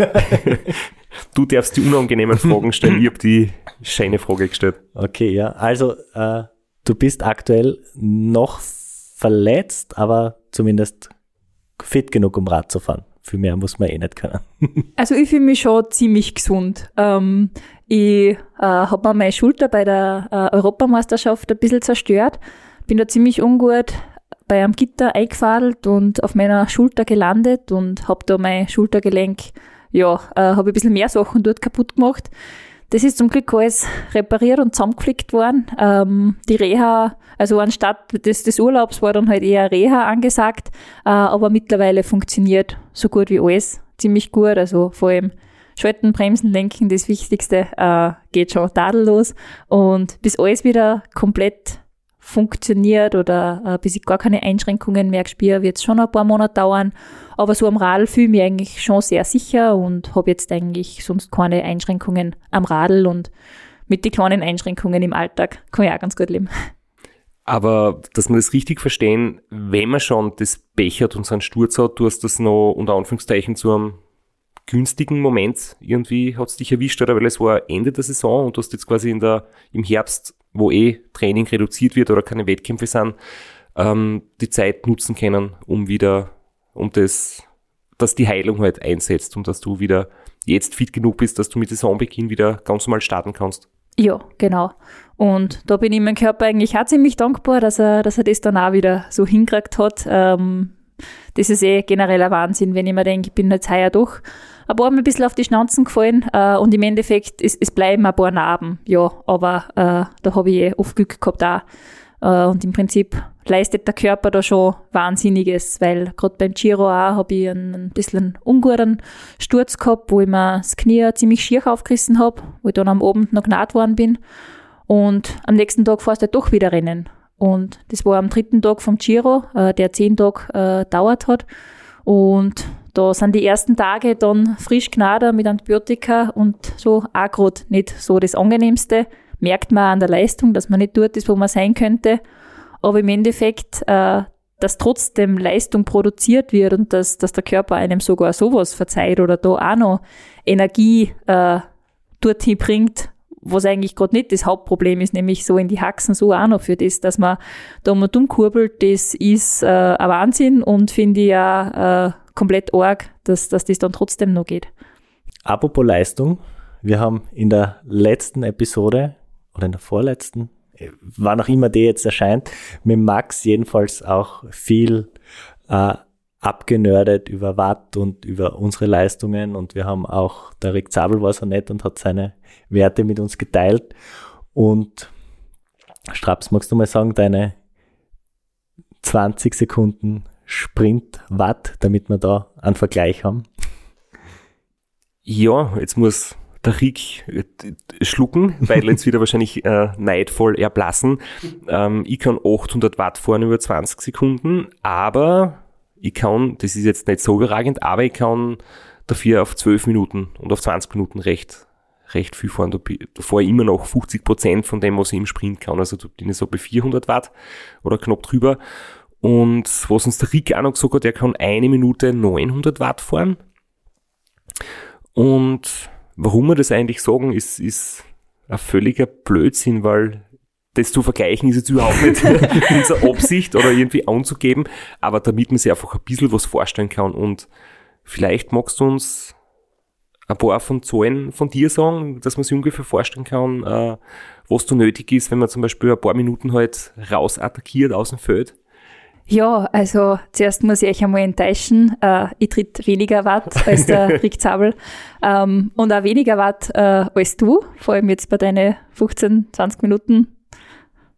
du darfst die unangenehmen Fragen stellen. Ich habe die schöne Frage gestellt.
Okay, ja. Also, äh, du bist aktuell noch verletzt, aber zumindest fit genug, um Rad zu fahren. Viel mehr muss man eh nicht können.
Also ich fühle mich schon ziemlich gesund. Ähm, ich äh, habe mir meine Schulter bei der äh, Europameisterschaft ein bisschen zerstört. Bin da ziemlich ungut bei einem Gitter eingefadelt und auf meiner Schulter gelandet und habe da mein Schultergelenk, ja, äh, habe ein bisschen mehr Sachen dort kaputt gemacht. Das ist zum Glück alles repariert und zusammengeflickt worden. Ähm, die Reha, also anstatt des, des Urlaubs war dann halt eher Reha angesagt, äh, aber mittlerweile funktioniert so gut wie alles ziemlich gut. Also vor allem Schalten, Bremsen, Lenken, das Wichtigste äh, geht schon tadellos. Und bis alles wieder komplett funktioniert oder äh, bis ich gar keine Einschränkungen mehr spüre, wird es schon ein paar Monate dauern. Aber so am Radl fühle ich mich eigentlich schon sehr sicher und habe jetzt eigentlich sonst keine Einschränkungen am Radl und mit den kleinen Einschränkungen im Alltag kann ich auch ganz gut leben.
Aber dass wir das richtig verstehen, wenn man schon das Pech hat und so einen Sturz hat, du hast das noch unter Anführungszeichen zu einem günstigen Moment irgendwie hat es dich erwischt, oder weil es war Ende der Saison und du hast jetzt quasi in der, im Herbst, wo eh Training reduziert wird oder keine Wettkämpfe sind, ähm, die Zeit nutzen können, um wieder, um das, dass die Heilung halt einsetzt und dass du wieder jetzt fit genug bist, dass du mit Saisonbeginn wieder ganz normal starten kannst.
Ja, genau. Und da bin ich meinem Körper eigentlich auch ziemlich dankbar, dass er, dass er das dann auch wieder so hingekriegt hat. Ähm, das ist eh generell ein Wahnsinn, wenn ich mir denke, ich bin jetzt heuer doch ein paar Mal ein bisschen auf die Schnauzen gefallen äh, und im Endeffekt, es, es bleiben ein paar Narben, ja, aber äh, da habe ich eh oft Glück gehabt auch. Äh, und im Prinzip leistet der Körper da schon Wahnsinniges, weil gerade beim Giro auch habe ich einen, ein bisschen einen unguten Sturz gehabt, wo ich mir das Knie ziemlich schier aufgerissen habe, wo ich dann am Abend noch gnad worden bin. Und am nächsten Tag fährst du halt doch wieder rennen. Und das war am dritten Tag vom Giro, äh, der zehn Tage äh, dauert hat. Und da sind die ersten Tage dann frisch gnader mit Antibiotika und so auch gerade nicht so das Angenehmste. Merkt man an der Leistung, dass man nicht dort ist, wo man sein könnte. Aber im Endeffekt, äh, dass trotzdem Leistung produziert wird und dass, dass der Körper einem sogar sowas verzeiht oder da auch noch Energie äh, dorthin bringt, was eigentlich gerade nicht das Hauptproblem ist, nämlich so in die Haxen so auch noch für das, dass man da mal dumm kurbelt, das ist äh, ein Wahnsinn und finde ich ja komplett arg, dass, dass das dann trotzdem noch geht.
Apropos Leistung, wir haben in der letzten Episode oder in der vorletzten, äh, wann auch immer die jetzt erscheint, mit Max jedenfalls auch viel äh, abgenördet über Watt und über unsere Leistungen und wir haben auch, der Rick Zabel war so nett und hat seine Werte mit uns geteilt und Straps, magst du mal sagen, deine 20 Sekunden Sprint Watt, damit wir da einen Vergleich haben?
Ja, jetzt muss der Rick äh, schlucken, weil jetzt wieder wahrscheinlich äh, neidvoll erblassen. Ähm, ich kann 800 Watt fahren über 20 Sekunden, aber ich kann, das ist jetzt nicht so überragend, aber ich kann dafür auf 12 Minuten und auf 20 Minuten recht, recht viel fahren. Da, da fahre ich immer noch 50 Prozent von dem, was ich im Sprint kann. Also da bin ich so bei 400 Watt oder knapp drüber. Und was uns der Rick auch noch gesagt hat, der kann eine Minute 900 Watt fahren. Und warum wir das eigentlich sagen, ist, ist ein völliger Blödsinn, weil das zu vergleichen ist jetzt überhaupt nicht unsere Absicht oder irgendwie anzugeben, aber damit man sich einfach ein bisschen was vorstellen kann und vielleicht magst du uns ein paar von Zahlen von dir sagen, dass man sich ungefähr vorstellen kann, äh, was da nötig ist, wenn man zum Beispiel ein paar Minuten halt raus attackiert aus dem Feld.
Ja, also zuerst muss ich euch einmal enttäuschen. Äh, ich tritt weniger Watt als der Rick Zabel. Ähm, und auch weniger Watt äh, als du, vor allem jetzt bei deinen 15, 20 Minuten.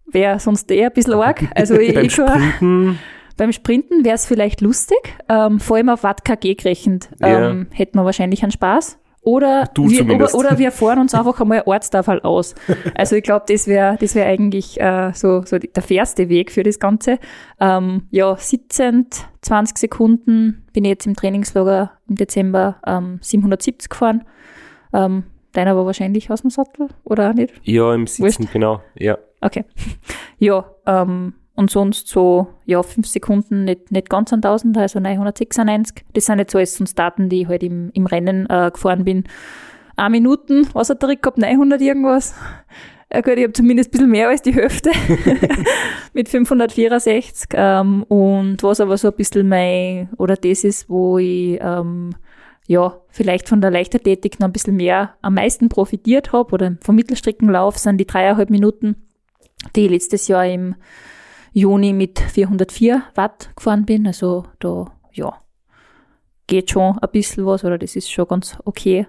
Wäre sonst eher ein bisschen arg. Also ich,
beim
ich
Sprinten,
beim Sprinten wäre es vielleicht lustig, ähm, vor allem auf Watt KG gerechnet, ähm, hätten wir wahrscheinlich einen Spaß. Oder,
Du
wir,
zumindest.
oder, oder wir fahren uns einfach einmal Ortstafel aus. Also ich glaube, das wäre das wär eigentlich äh, so, so der fairste Weg für das Ganze. Ähm, ja, 17, 20 Sekunden bin ich jetzt im Trainingslager im Dezember ähm, 770 gefahren. Ähm, deiner war wahrscheinlich aus dem Sattel, oder auch nicht?
ja, im Sitzen, genau, ja.
Okay. Ja, ähm, und sonst so, ja, fünf Sekunden, nicht, nicht ganz an 1000, also 996. Das sind jetzt alles sonst Daten, die ich halt im, im Rennen äh, gefahren bin. Eine Minuten, was hat der Rick gehabt? 900 irgendwas? Ja gut, ich habe zumindest ein bisschen mehr als die Hälfte mit 564. Ähm, und was aber so ein bisschen mein, oder das ist, wo ich ähm, ja, vielleicht von der Leichtathletik noch ein bisschen mehr am meisten profitiert habe oder vom Mittelstreckenlauf sind die dreieinhalb Minuten, die ich letztes Jahr im Juni mit 404 Watt gefahren bin. Also da, ja, geht schon ein bisschen was oder das ist schon ganz okay.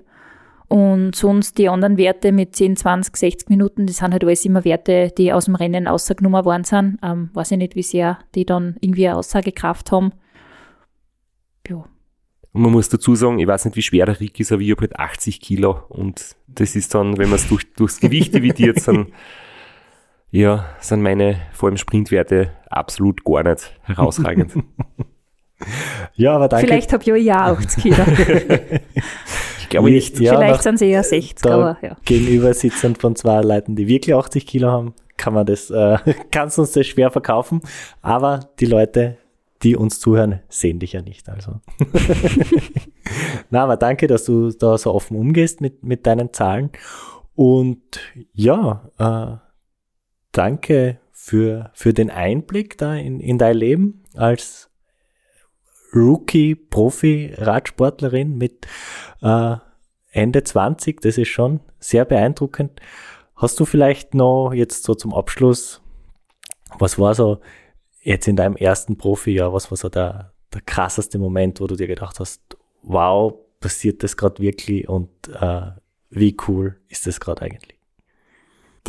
Und sonst die anderen Werte mit 10, 20, 60 Minuten, das sind halt alles immer Werte, die aus dem Rennen ausgenommen worden sind. Ähm, weiß ich nicht, wie sehr die dann irgendwie eine Aussagekraft haben. Ja.
Und man muss dazu sagen, ich weiß nicht, wie schwer der Rick ist, aber ich habe halt 80 Kilo. Und das ist dann, wenn man es durch, durchs Gewicht dividiert, dann, ja, sind meine, vor allem Sprintwerte, absolut gar nicht herausragend.
Ja, aber danke.
Vielleicht habe ich ja ja 80 Kilo.
Ich glaube nicht.
Ja,
Vielleicht sind sie eher 60,
da
aber ja.
gegenüber sitzend von zwei Leuten, die wirklich 80 Kilo haben, kann man das, äh, kannst uns das schwer verkaufen. Aber die Leute, die uns zuhören, sehen dich ja nicht. Also. Na, aber danke, dass du da so offen umgehst mit, mit deinen Zahlen. Und ja, äh, danke für, für den Einblick da in, in dein Leben als Rookie-Profi-Radsportlerin mit äh, Ende 20. Das ist schon sehr beeindruckend. Hast du vielleicht noch jetzt so zum Abschluss, was war so jetzt in deinem ersten Profijahr, was war so der, der krasseste Moment, wo du dir gedacht hast, wow, passiert das gerade wirklich und äh, wie cool ist das gerade eigentlich?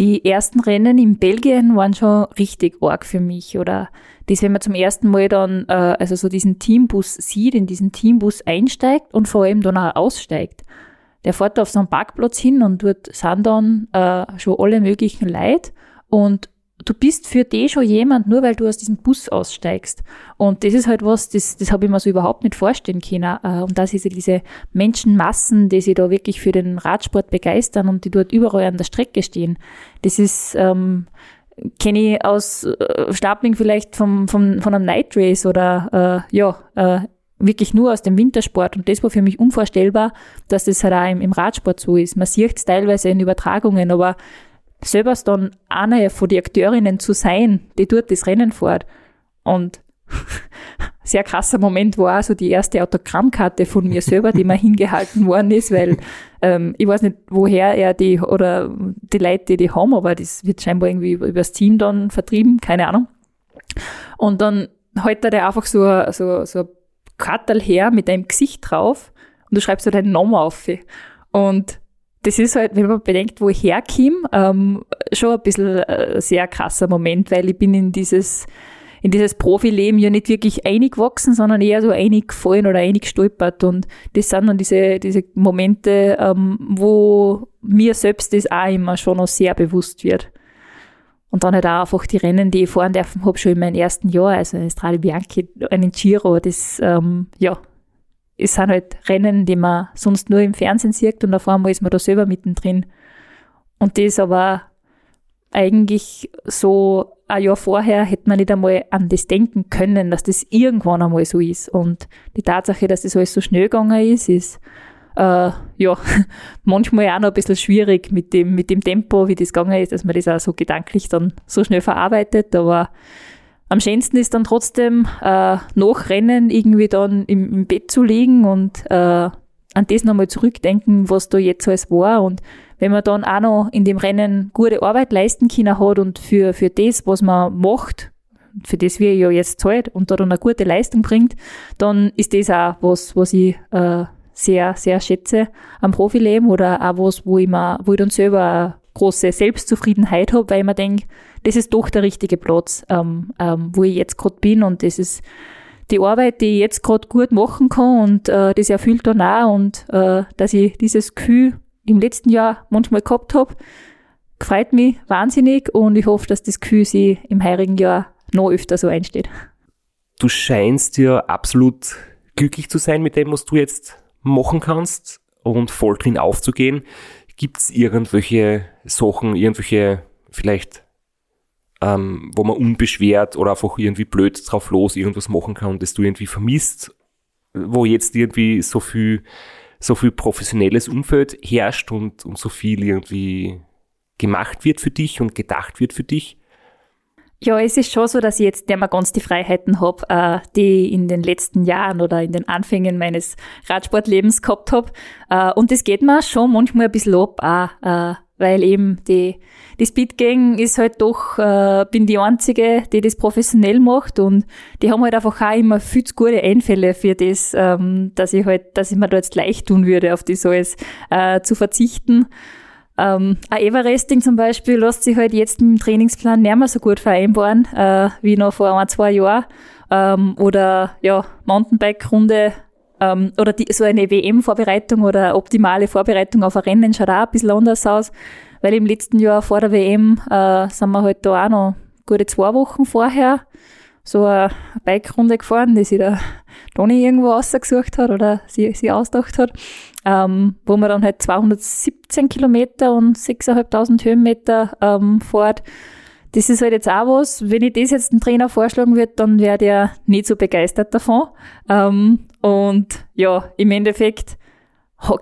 Die ersten Rennen in Belgien waren schon richtig arg für mich. Oder das, wenn man zum ersten Mal dann äh, also so diesen Teambus sieht, in diesen Teambus einsteigt und vor allem dann auch aussteigt. Der fährt da auf so einen Parkplatz hin und dort sind dann äh, schon alle möglichen Leute und du bist für die schon jemand, nur weil du aus diesem Bus aussteigst. Und das ist halt was, das, das habe ich mir so überhaupt nicht vorstellen können. Äh, Und dass diese, diese Menschenmassen, die sich da wirklich für den Radsport begeistern und die dort überall an der Strecke stehen, das ist, ähm, kenne ich aus äh, Stapling vielleicht vom, vom, von einem Night Race oder äh, ja, äh, wirklich nur aus dem Wintersport. Und das war für mich unvorstellbar, dass das halt auch im, im Radsport so ist. Man sieht es teilweise in Übertragungen, aber selber dann eine von den Akteurinnen zu sein, die dort das Rennen fährt. Und sehr krasser Moment war auch so die erste Autogrammkarte von mir selber, die mir hingehalten worden ist, weil ähm, ich weiß nicht, woher er die oder die Leute, die die haben, aber das wird scheinbar irgendwie über, übers Team dann vertrieben, keine Ahnung. Und dann hält er einfach so, so, so Kartel her mit deinem Gesicht drauf und du schreibst so deinen Namen auf. Und das ist halt, wenn man bedenkt, wo ich herkomme, ähm, schon ein bisschen ein äh, sehr krasser Moment, weil ich bin in dieses, in dieses Profileben ja nicht wirklich eingewachsen, sondern eher so eingefallen oder eingestolpert. Und das sind dann diese, diese Momente, ähm, wo mir selbst das auch immer schon noch sehr bewusst wird. Und dann halt auch einfach die Rennen, die ich fahren dürfen habe, schon in meinem ersten Jahr, also eine Strade Bianchi, einen Giro, das, ähm, ja, es sind halt Rennen, die man sonst nur im Fernsehen sieht und auf einmal ist man da selber mittendrin. Und das aber eigentlich so ein Jahr vorher hätte man nicht einmal an das denken können, dass das irgendwann einmal so ist. Und die Tatsache, dass das alles so schnell gegangen ist, ist äh, ja manchmal auch noch ein bisschen schwierig mit dem, mit dem Tempo, wie das gegangen ist, dass man das auch so gedanklich dann so schnell verarbeitet. Aber am schönsten ist dann trotzdem äh, nach Rennen irgendwie dann im, im Bett zu liegen und äh, an das nochmal zurückdenken, was da jetzt alles war. Und wenn man dann auch noch in dem Rennen gute Arbeit leisten können hat und für, für das, was man macht, für das wir ja jetzt zahlt und da dann eine gute Leistung bringt, dann ist das auch was, was ich äh, sehr, sehr schätze am Profileben oder auch was, wo ich, mir, wo ich dann selber eine große Selbstzufriedenheit habe, weil ich mir denke, das ist doch der richtige Platz, ähm, ähm, wo ich jetzt gerade bin und das ist die Arbeit, die ich jetzt gerade gut machen kann und äh, das erfüllt dann auch und äh, dass ich dieses Gefühl im letzten Jahr manchmal gehabt habe. Freut mich wahnsinnig und ich hoffe, dass das Gefühl sich im heurigen Jahr noch öfter so einsteht.
Du scheinst ja absolut glücklich zu sein mit dem, was du jetzt machen kannst und voll drin aufzugehen. Gibt es irgendwelche Sachen, irgendwelche vielleicht, ähm, wo man unbeschwert oder einfach irgendwie blöd drauf los irgendwas machen kann, das du irgendwie vermisst, wo jetzt irgendwie so viel so viel professionelles Umfeld herrscht und, und so viel irgendwie gemacht wird für dich und gedacht wird für dich?
Ja, es ist schon so, dass ich jetzt nicht mehr ganz die Freiheiten habe, äh, die in den letzten Jahren oder in den Anfängen meines Radsportlebens gehabt habe. Äh, und das geht mir schon manchmal ein bisschen ab, auch, äh, weil eben die, die Speedgang ist halt doch, äh, bin die Einzige, die das professionell macht und die haben halt einfach auch immer viel zu gute Einfälle für das, ähm, dass ich halt, dass ich mir da jetzt leicht tun würde, auf das alles äh, zu verzichten. Ähm, ein Everesting zum Beispiel lässt sich halt jetzt mit dem Trainingsplan nicht mehr so gut vereinbaren, äh, wie noch vor ein, zwei Jahren. Ähm, oder ja, Mountainbike-Runde ähm, oder die, so eine WM-Vorbereitung oder optimale Vorbereitung auf ein Rennen schaut auch ein bisschen anders aus, weil im letzten Jahr vor der WM äh, sind wir halt da auch noch gute zwei Wochen vorher so eine Bike-Runde gefahren, die sich der Toni irgendwo ausgesucht hat oder sie, sie ausgedacht hat, ähm, wo man dann halt 217 Kilometer und 6.500 Höhenmeter ähm, fährt. Das ist halt jetzt auch was, wenn ich das jetzt dem Trainer vorschlagen würde, dann wäre der nicht so begeistert davon. Ähm, und ja, im Endeffekt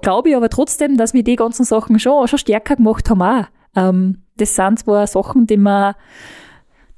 glaube ich aber trotzdem, dass wir die ganzen Sachen schon, schon stärker gemacht haben auch. Ähm, das sind zwar Sachen, die man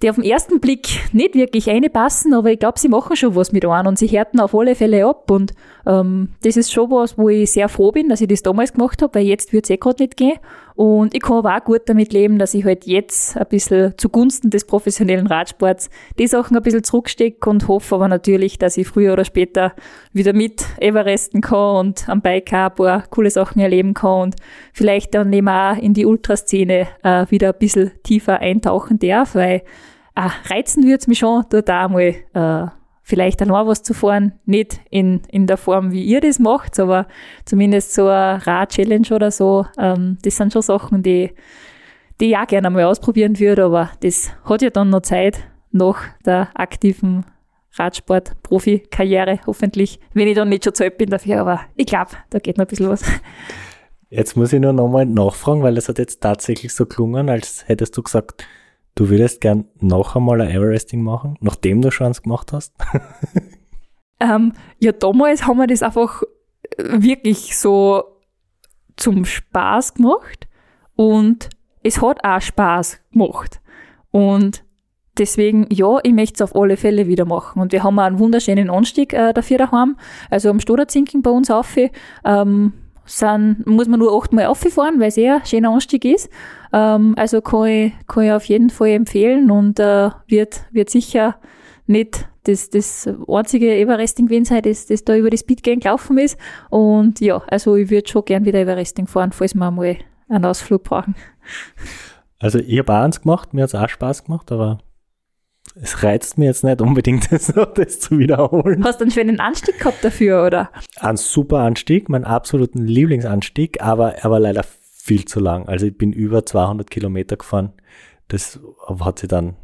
die auf den ersten Blick nicht wirklich reinpassen, aber ich glaube, sie machen schon was mit einem und sie härten auf alle Fälle ab und ähm, das ist schon was, wo ich sehr froh bin, dass ich das damals gemacht habe, weil jetzt würde es eh gerade nicht gehen und ich kann aber auch gut damit leben, dass ich halt jetzt ein bisschen zugunsten des professionellen Radsports die Sachen ein bisschen zurückstecke und hoffe aber natürlich, dass ich früher oder später wieder mit Everesten kann und am Bike auch ein paar coole Sachen erleben kann und vielleicht dann eben auch in die Ultraszene äh, wieder ein bisschen tiefer eintauchen darf, weil äh, reizen es mich schon, da da mal äh, vielleicht auch was zu fahren. Nicht in, in der Form, wie ihr das macht, aber zumindest so eine Rad-Challenge oder so. Ähm, das sind schon Sachen, die, die ich auch gerne mal ausprobieren würde, aber das hat ja dann noch Zeit nach der aktiven Radsport-Profi-Karriere, hoffentlich, wenn ich dann nicht schon zu alt bin dafür, aber ich glaube, da geht noch ein bisschen was.
Jetzt muss ich nur nochmal nachfragen, weil es hat jetzt tatsächlich so gelungen, als hättest du gesagt, Du würdest gern noch einmal ein Everesting machen, nachdem du schon eins gemacht hast?
ähm, ja, damals haben wir das einfach äh, wirklich so zum Spaß gemacht und es hat auch Spaß gemacht. Und deswegen, ja, ich möchte es auf alle Fälle wieder machen. Und wir haben auch einen wunderschönen Anstieg äh, dafür daheim. Also am Stoderzinken bei uns auf. Ähm, sind, muss man nur achtmal auffahren, weil es eher ein schöner Anstieg ist. Ähm, also kann ich, kann ich auf jeden Fall empfehlen und äh, wird, wird sicher nicht das, das einzige Everesting gewesen sein, das, das da über die Speedgang gelaufen ist. Und ja, also ich würde schon gern wieder Everesting fahren, falls wir mal einen Ausflug brauchen.
Also ich habe auch eins gemacht, mir hat es auch Spaß gemacht, aber es reizt mir jetzt nicht unbedingt, das, das zu wiederholen.
Hast du einen schönen Anstieg gehabt dafür, oder?
Ein super Anstieg, mein absoluten Lieblingsanstieg, aber er war leider viel zu lang. Also ich bin über 200 Kilometer gefahren. Das hat sich dann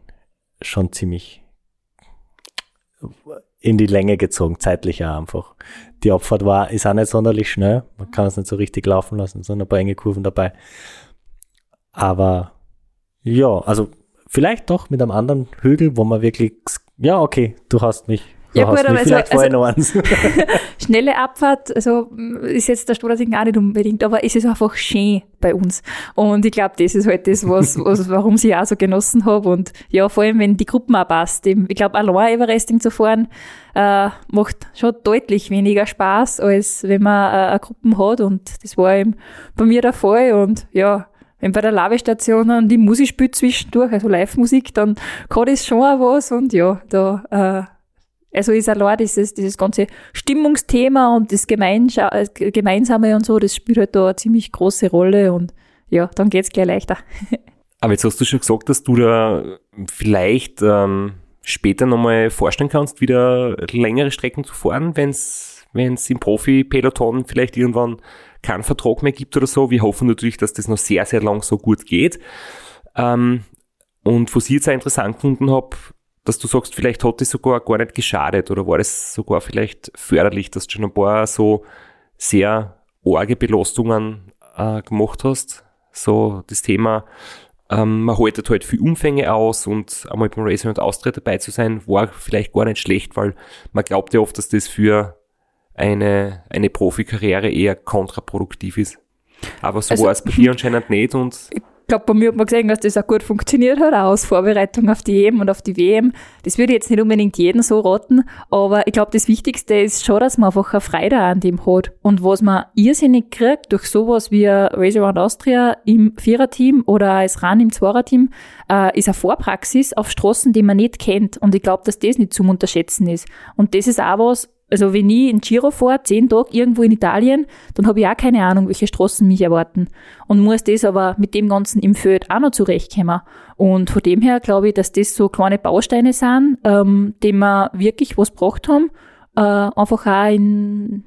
schon ziemlich in die Länge gezogen, zeitlich auch einfach. Die Abfahrt war, ist auch nicht sonderlich schnell. Man kann es nicht so richtig laufen lassen, sondern ein paar enge Kurven dabei. Aber ja, also vielleicht doch mit einem anderen Hügel, wo man wirklich, ja, okay, du hast mich. Du
Ja,
hast
gut,
mich vielleicht
also-
vorher noch eins.
Schnelle Abfahrt, also ist jetzt der Stadtding auch nicht unbedingt, aber es ist einfach schön bei uns. Und ich glaube, das ist halt das, was, was warum ich auch so genossen habe. Und ja, vor allem, wenn die Gruppen auch passt. Ich glaube, allein Everesting zu fahren, äh, macht schon deutlich weniger Spaß, als wenn man äh, eine Gruppe hat. Und das war eben bei mir der Fall. Und ja, wenn bei der Lavestation dann die Musik spielt zwischendurch, also Live-Musik, dann kann das schon auch was. Und ja, da, äh, also ist allein dieses, dieses ganze Stimmungsthema und das Gemeinscha äh, Gemeinsame und so, das spielt halt da eine ziemlich große Rolle und ja, dann geht's gleich leichter.
Aber jetzt hast du schon gesagt, dass du da vielleicht ähm, später nochmal vorstellen kannst, wieder längere Strecken zu fahren, wenn es im Profi-Peloton vielleicht irgendwann keinen Vertrag mehr gibt oder so. Wir hoffen natürlich, dass das noch sehr, sehr lang so gut geht. Ähm, und was ich jetzt auch interessant gefunden habe, dass du sagst, vielleicht hat das sogar gar nicht geschadet oder war das sogar vielleicht förderlich, dass du schon ein paar so sehr arge Belastungen äh, gemacht hast. So das Thema, ähm, man haltet halt viel Umfänge aus und einmal beim Racing und Austria dabei zu sein, war vielleicht gar nicht schlecht, weil man glaubt ja oft, dass das für eine, eine Profikarriere eher kontraproduktiv ist. Aber so
Also-
war es bei dir anscheinend nicht und
Ich glaube, bei mir hat man gesehen, dass das auch gut funktioniert hat, auch aus Vorbereitung auf die EM und auf die WM. Das würde ich jetzt nicht unbedingt jedem so raten, aber ich glaube, das Wichtigste ist schon, dass man einfach eine Freude an dem hat. Und was man irrsinnig kriegt durch sowas wie Race Around Austria im Viererteam oder als Run im Zweierteam, äh, ist eine Vorpraxis auf Straßen, die man nicht kennt. Und ich glaube, dass das nicht zum Unterschätzen ist. Und das ist auch was, also wenn ich in Giro fahre, zehn Tage irgendwo in Italien, dann habe ich auch keine Ahnung, welche Straßen mich erwarten. Und muss das aber mit dem Ganzen im Feld auch noch zurechtkommen. Und von dem her glaube ich, dass das so kleine Bausteine sind, ähm, die wir wirklich was gebracht haben. Äh, einfach auch in,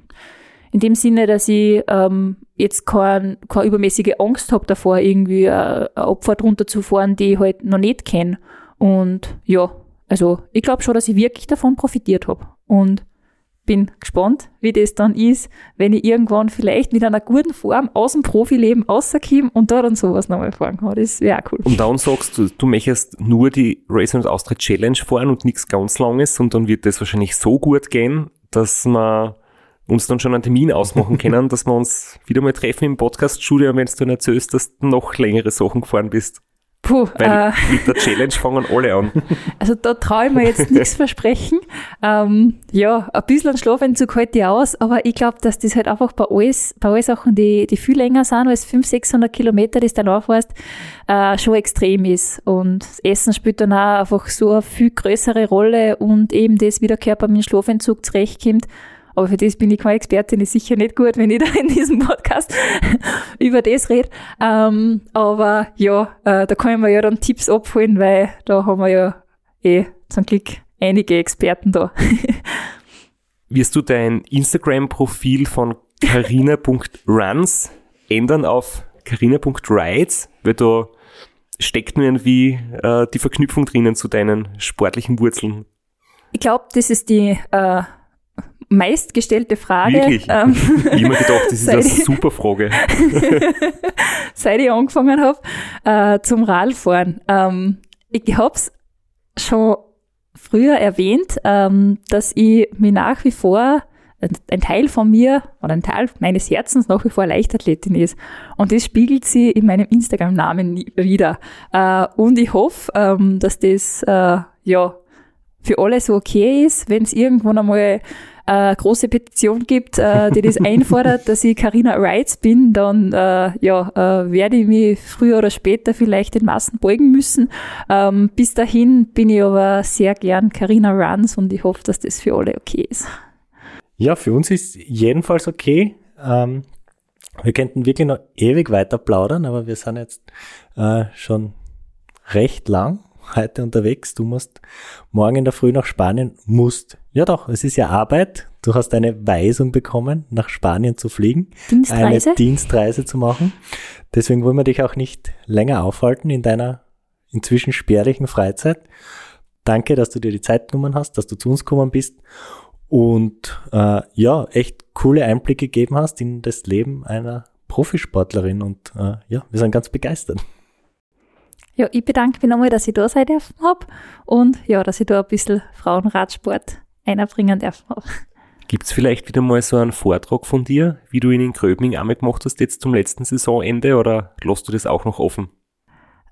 in dem Sinne, dass ich ähm, jetzt kein, keine übermäßige Angst habe davor, irgendwie äh, eine Abfahrt runterzufahren, die ich halt noch nicht kenne. Und ja, also ich glaube schon, dass ich wirklich davon profitiert habe. Und bin gespannt, wie das dann ist, wenn ich irgendwann vielleicht mit einer guten Form aus dem Profileben rauskomme und da dann sowas nochmal fahren kann. Das wäre auch cool.
Und dann sagst du, du möchtest nur die Race and Austria Challenge fahren und nichts ganz Langes und dann wird das wahrscheinlich so gut gehen, dass wir uns dann schon einen Termin ausmachen können, dass wir uns wieder mal treffen im Podcast-Studio, wenn du dann erzählst, dass du noch längere Sachen gefahren bist.
Puh,
Weil
äh,
mit der Challenge fangen alle an.
also da traue ich mir jetzt nichts versprechen. Ähm, ja, ein bisschen Schlafentzug halte ich aus, aber ich glaube, dass das halt einfach bei alles, bei allen Sachen, die, die viel länger sind als 500, 600 Kilometer, das dann anfährst, äh, schon extrem ist. Und das Essen spielt dann auch einfach so eine viel größere Rolle und eben das, wie der Körper mit dem Schlafentzug zurechtkommt. Aber für das bin ich keine Expertin, ist sicher nicht gut, wenn ich da in diesem Podcast über das rede. Ähm, aber ja, äh, da kann ich mir ja dann Tipps abholen, weil da haben wir ja eh zum Glück einige Experten da.
Wirst du dein Instagram-Profil von carina.runs ändern auf carina.rides? Weil da steckt nur irgendwie äh, die Verknüpfung drinnen zu deinen sportlichen Wurzeln.
Ich glaube, das ist die äh, meistgestellte Frage.
Wirklich?
Ähm,
Ich immer gedacht, das ist eine super Frage.
seit ich angefangen habe äh, zum Radfahren. Ähm, ich habe es schon früher erwähnt, ähm, dass ich mir nach wie vor ein- Teil von mir oder ein Teil meines Herzens nach wie vor Leichtathletin ist. Und das spiegelt sie in meinem Instagram-Namen wieder. Äh, und ich hoffe, ähm, dass das äh, ja für alle so okay ist, wenn es irgendwann einmal eine große Petition gibt, äh, die das einfordert, dass ich Carina Rights bin, dann äh, ja, äh, werde ich mich früher oder später vielleicht den Massen beugen müssen. Ähm, bis dahin bin ich aber sehr gern Carina Runs und ich hoffe, dass das für alle okay ist.
Ja, für uns ist jedenfalls okay. Ähm, wir könnten wirklich noch ewig weiter plaudern, aber wir sind jetzt äh, schon recht lang heute unterwegs. Du musst morgen in der Früh nach Spanien. Musst. Ja doch, es ist ja Arbeit. Du hast eine Weisung bekommen, nach Spanien zu fliegen.
Dienstreise?
Eine Dienstreise zu machen. Deswegen wollen wir dich auch nicht länger aufhalten in deiner inzwischen spärlichen Freizeit. Danke, dass du dir die Zeit genommen hast, dass du zu uns gekommen bist und äh, ja, echt coole Einblicke gegeben hast in das Leben einer Profisportlerin und äh, ja, wir sind ganz begeistert.
Ja, ich bedanke mich nochmal, dass ich da sein dürfen habe und ja, dass ich da ein bisschen Frauenradsport einbringen habe.
Gibt es vielleicht wieder mal so einen Vortrag von dir, wie du ihn in Gröbming einmal gemacht hast, jetzt zum letzten Saisonende oder lässt du das auch noch offen?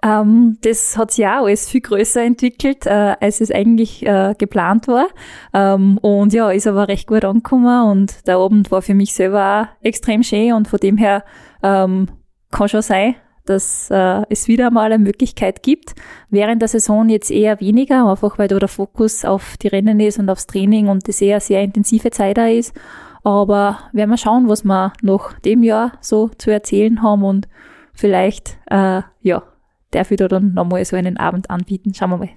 Ähm, das hat sich ja alles viel größer entwickelt, äh, als es eigentlich äh, geplant war. Ähm, und ja, ist aber recht gut angekommen und der Abend war für mich selber auch extrem schön und von dem her ähm, kann schon sein, dass äh, es wieder mal eine Möglichkeit gibt. Während der Saison jetzt eher weniger, einfach weil da der Fokus auf die Rennen ist und aufs Training und das eher sehr intensive Zeit da ist. Aber werden wir schauen, was wir noch dem Jahr so zu erzählen haben und vielleicht, äh, ja, darf ich da dann nochmal so einen Abend anbieten. Schauen wir mal.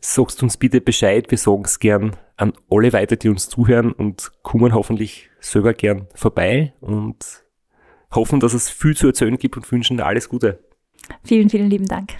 Sagst uns bitte Bescheid, wir sagen es gern an alle weiter, die uns zuhören und kommen hoffentlich selber gern vorbei und hoffen, dass es viel zu erzählen gibt und wünschen alles Gute.
Vielen, vielen lieben Dank.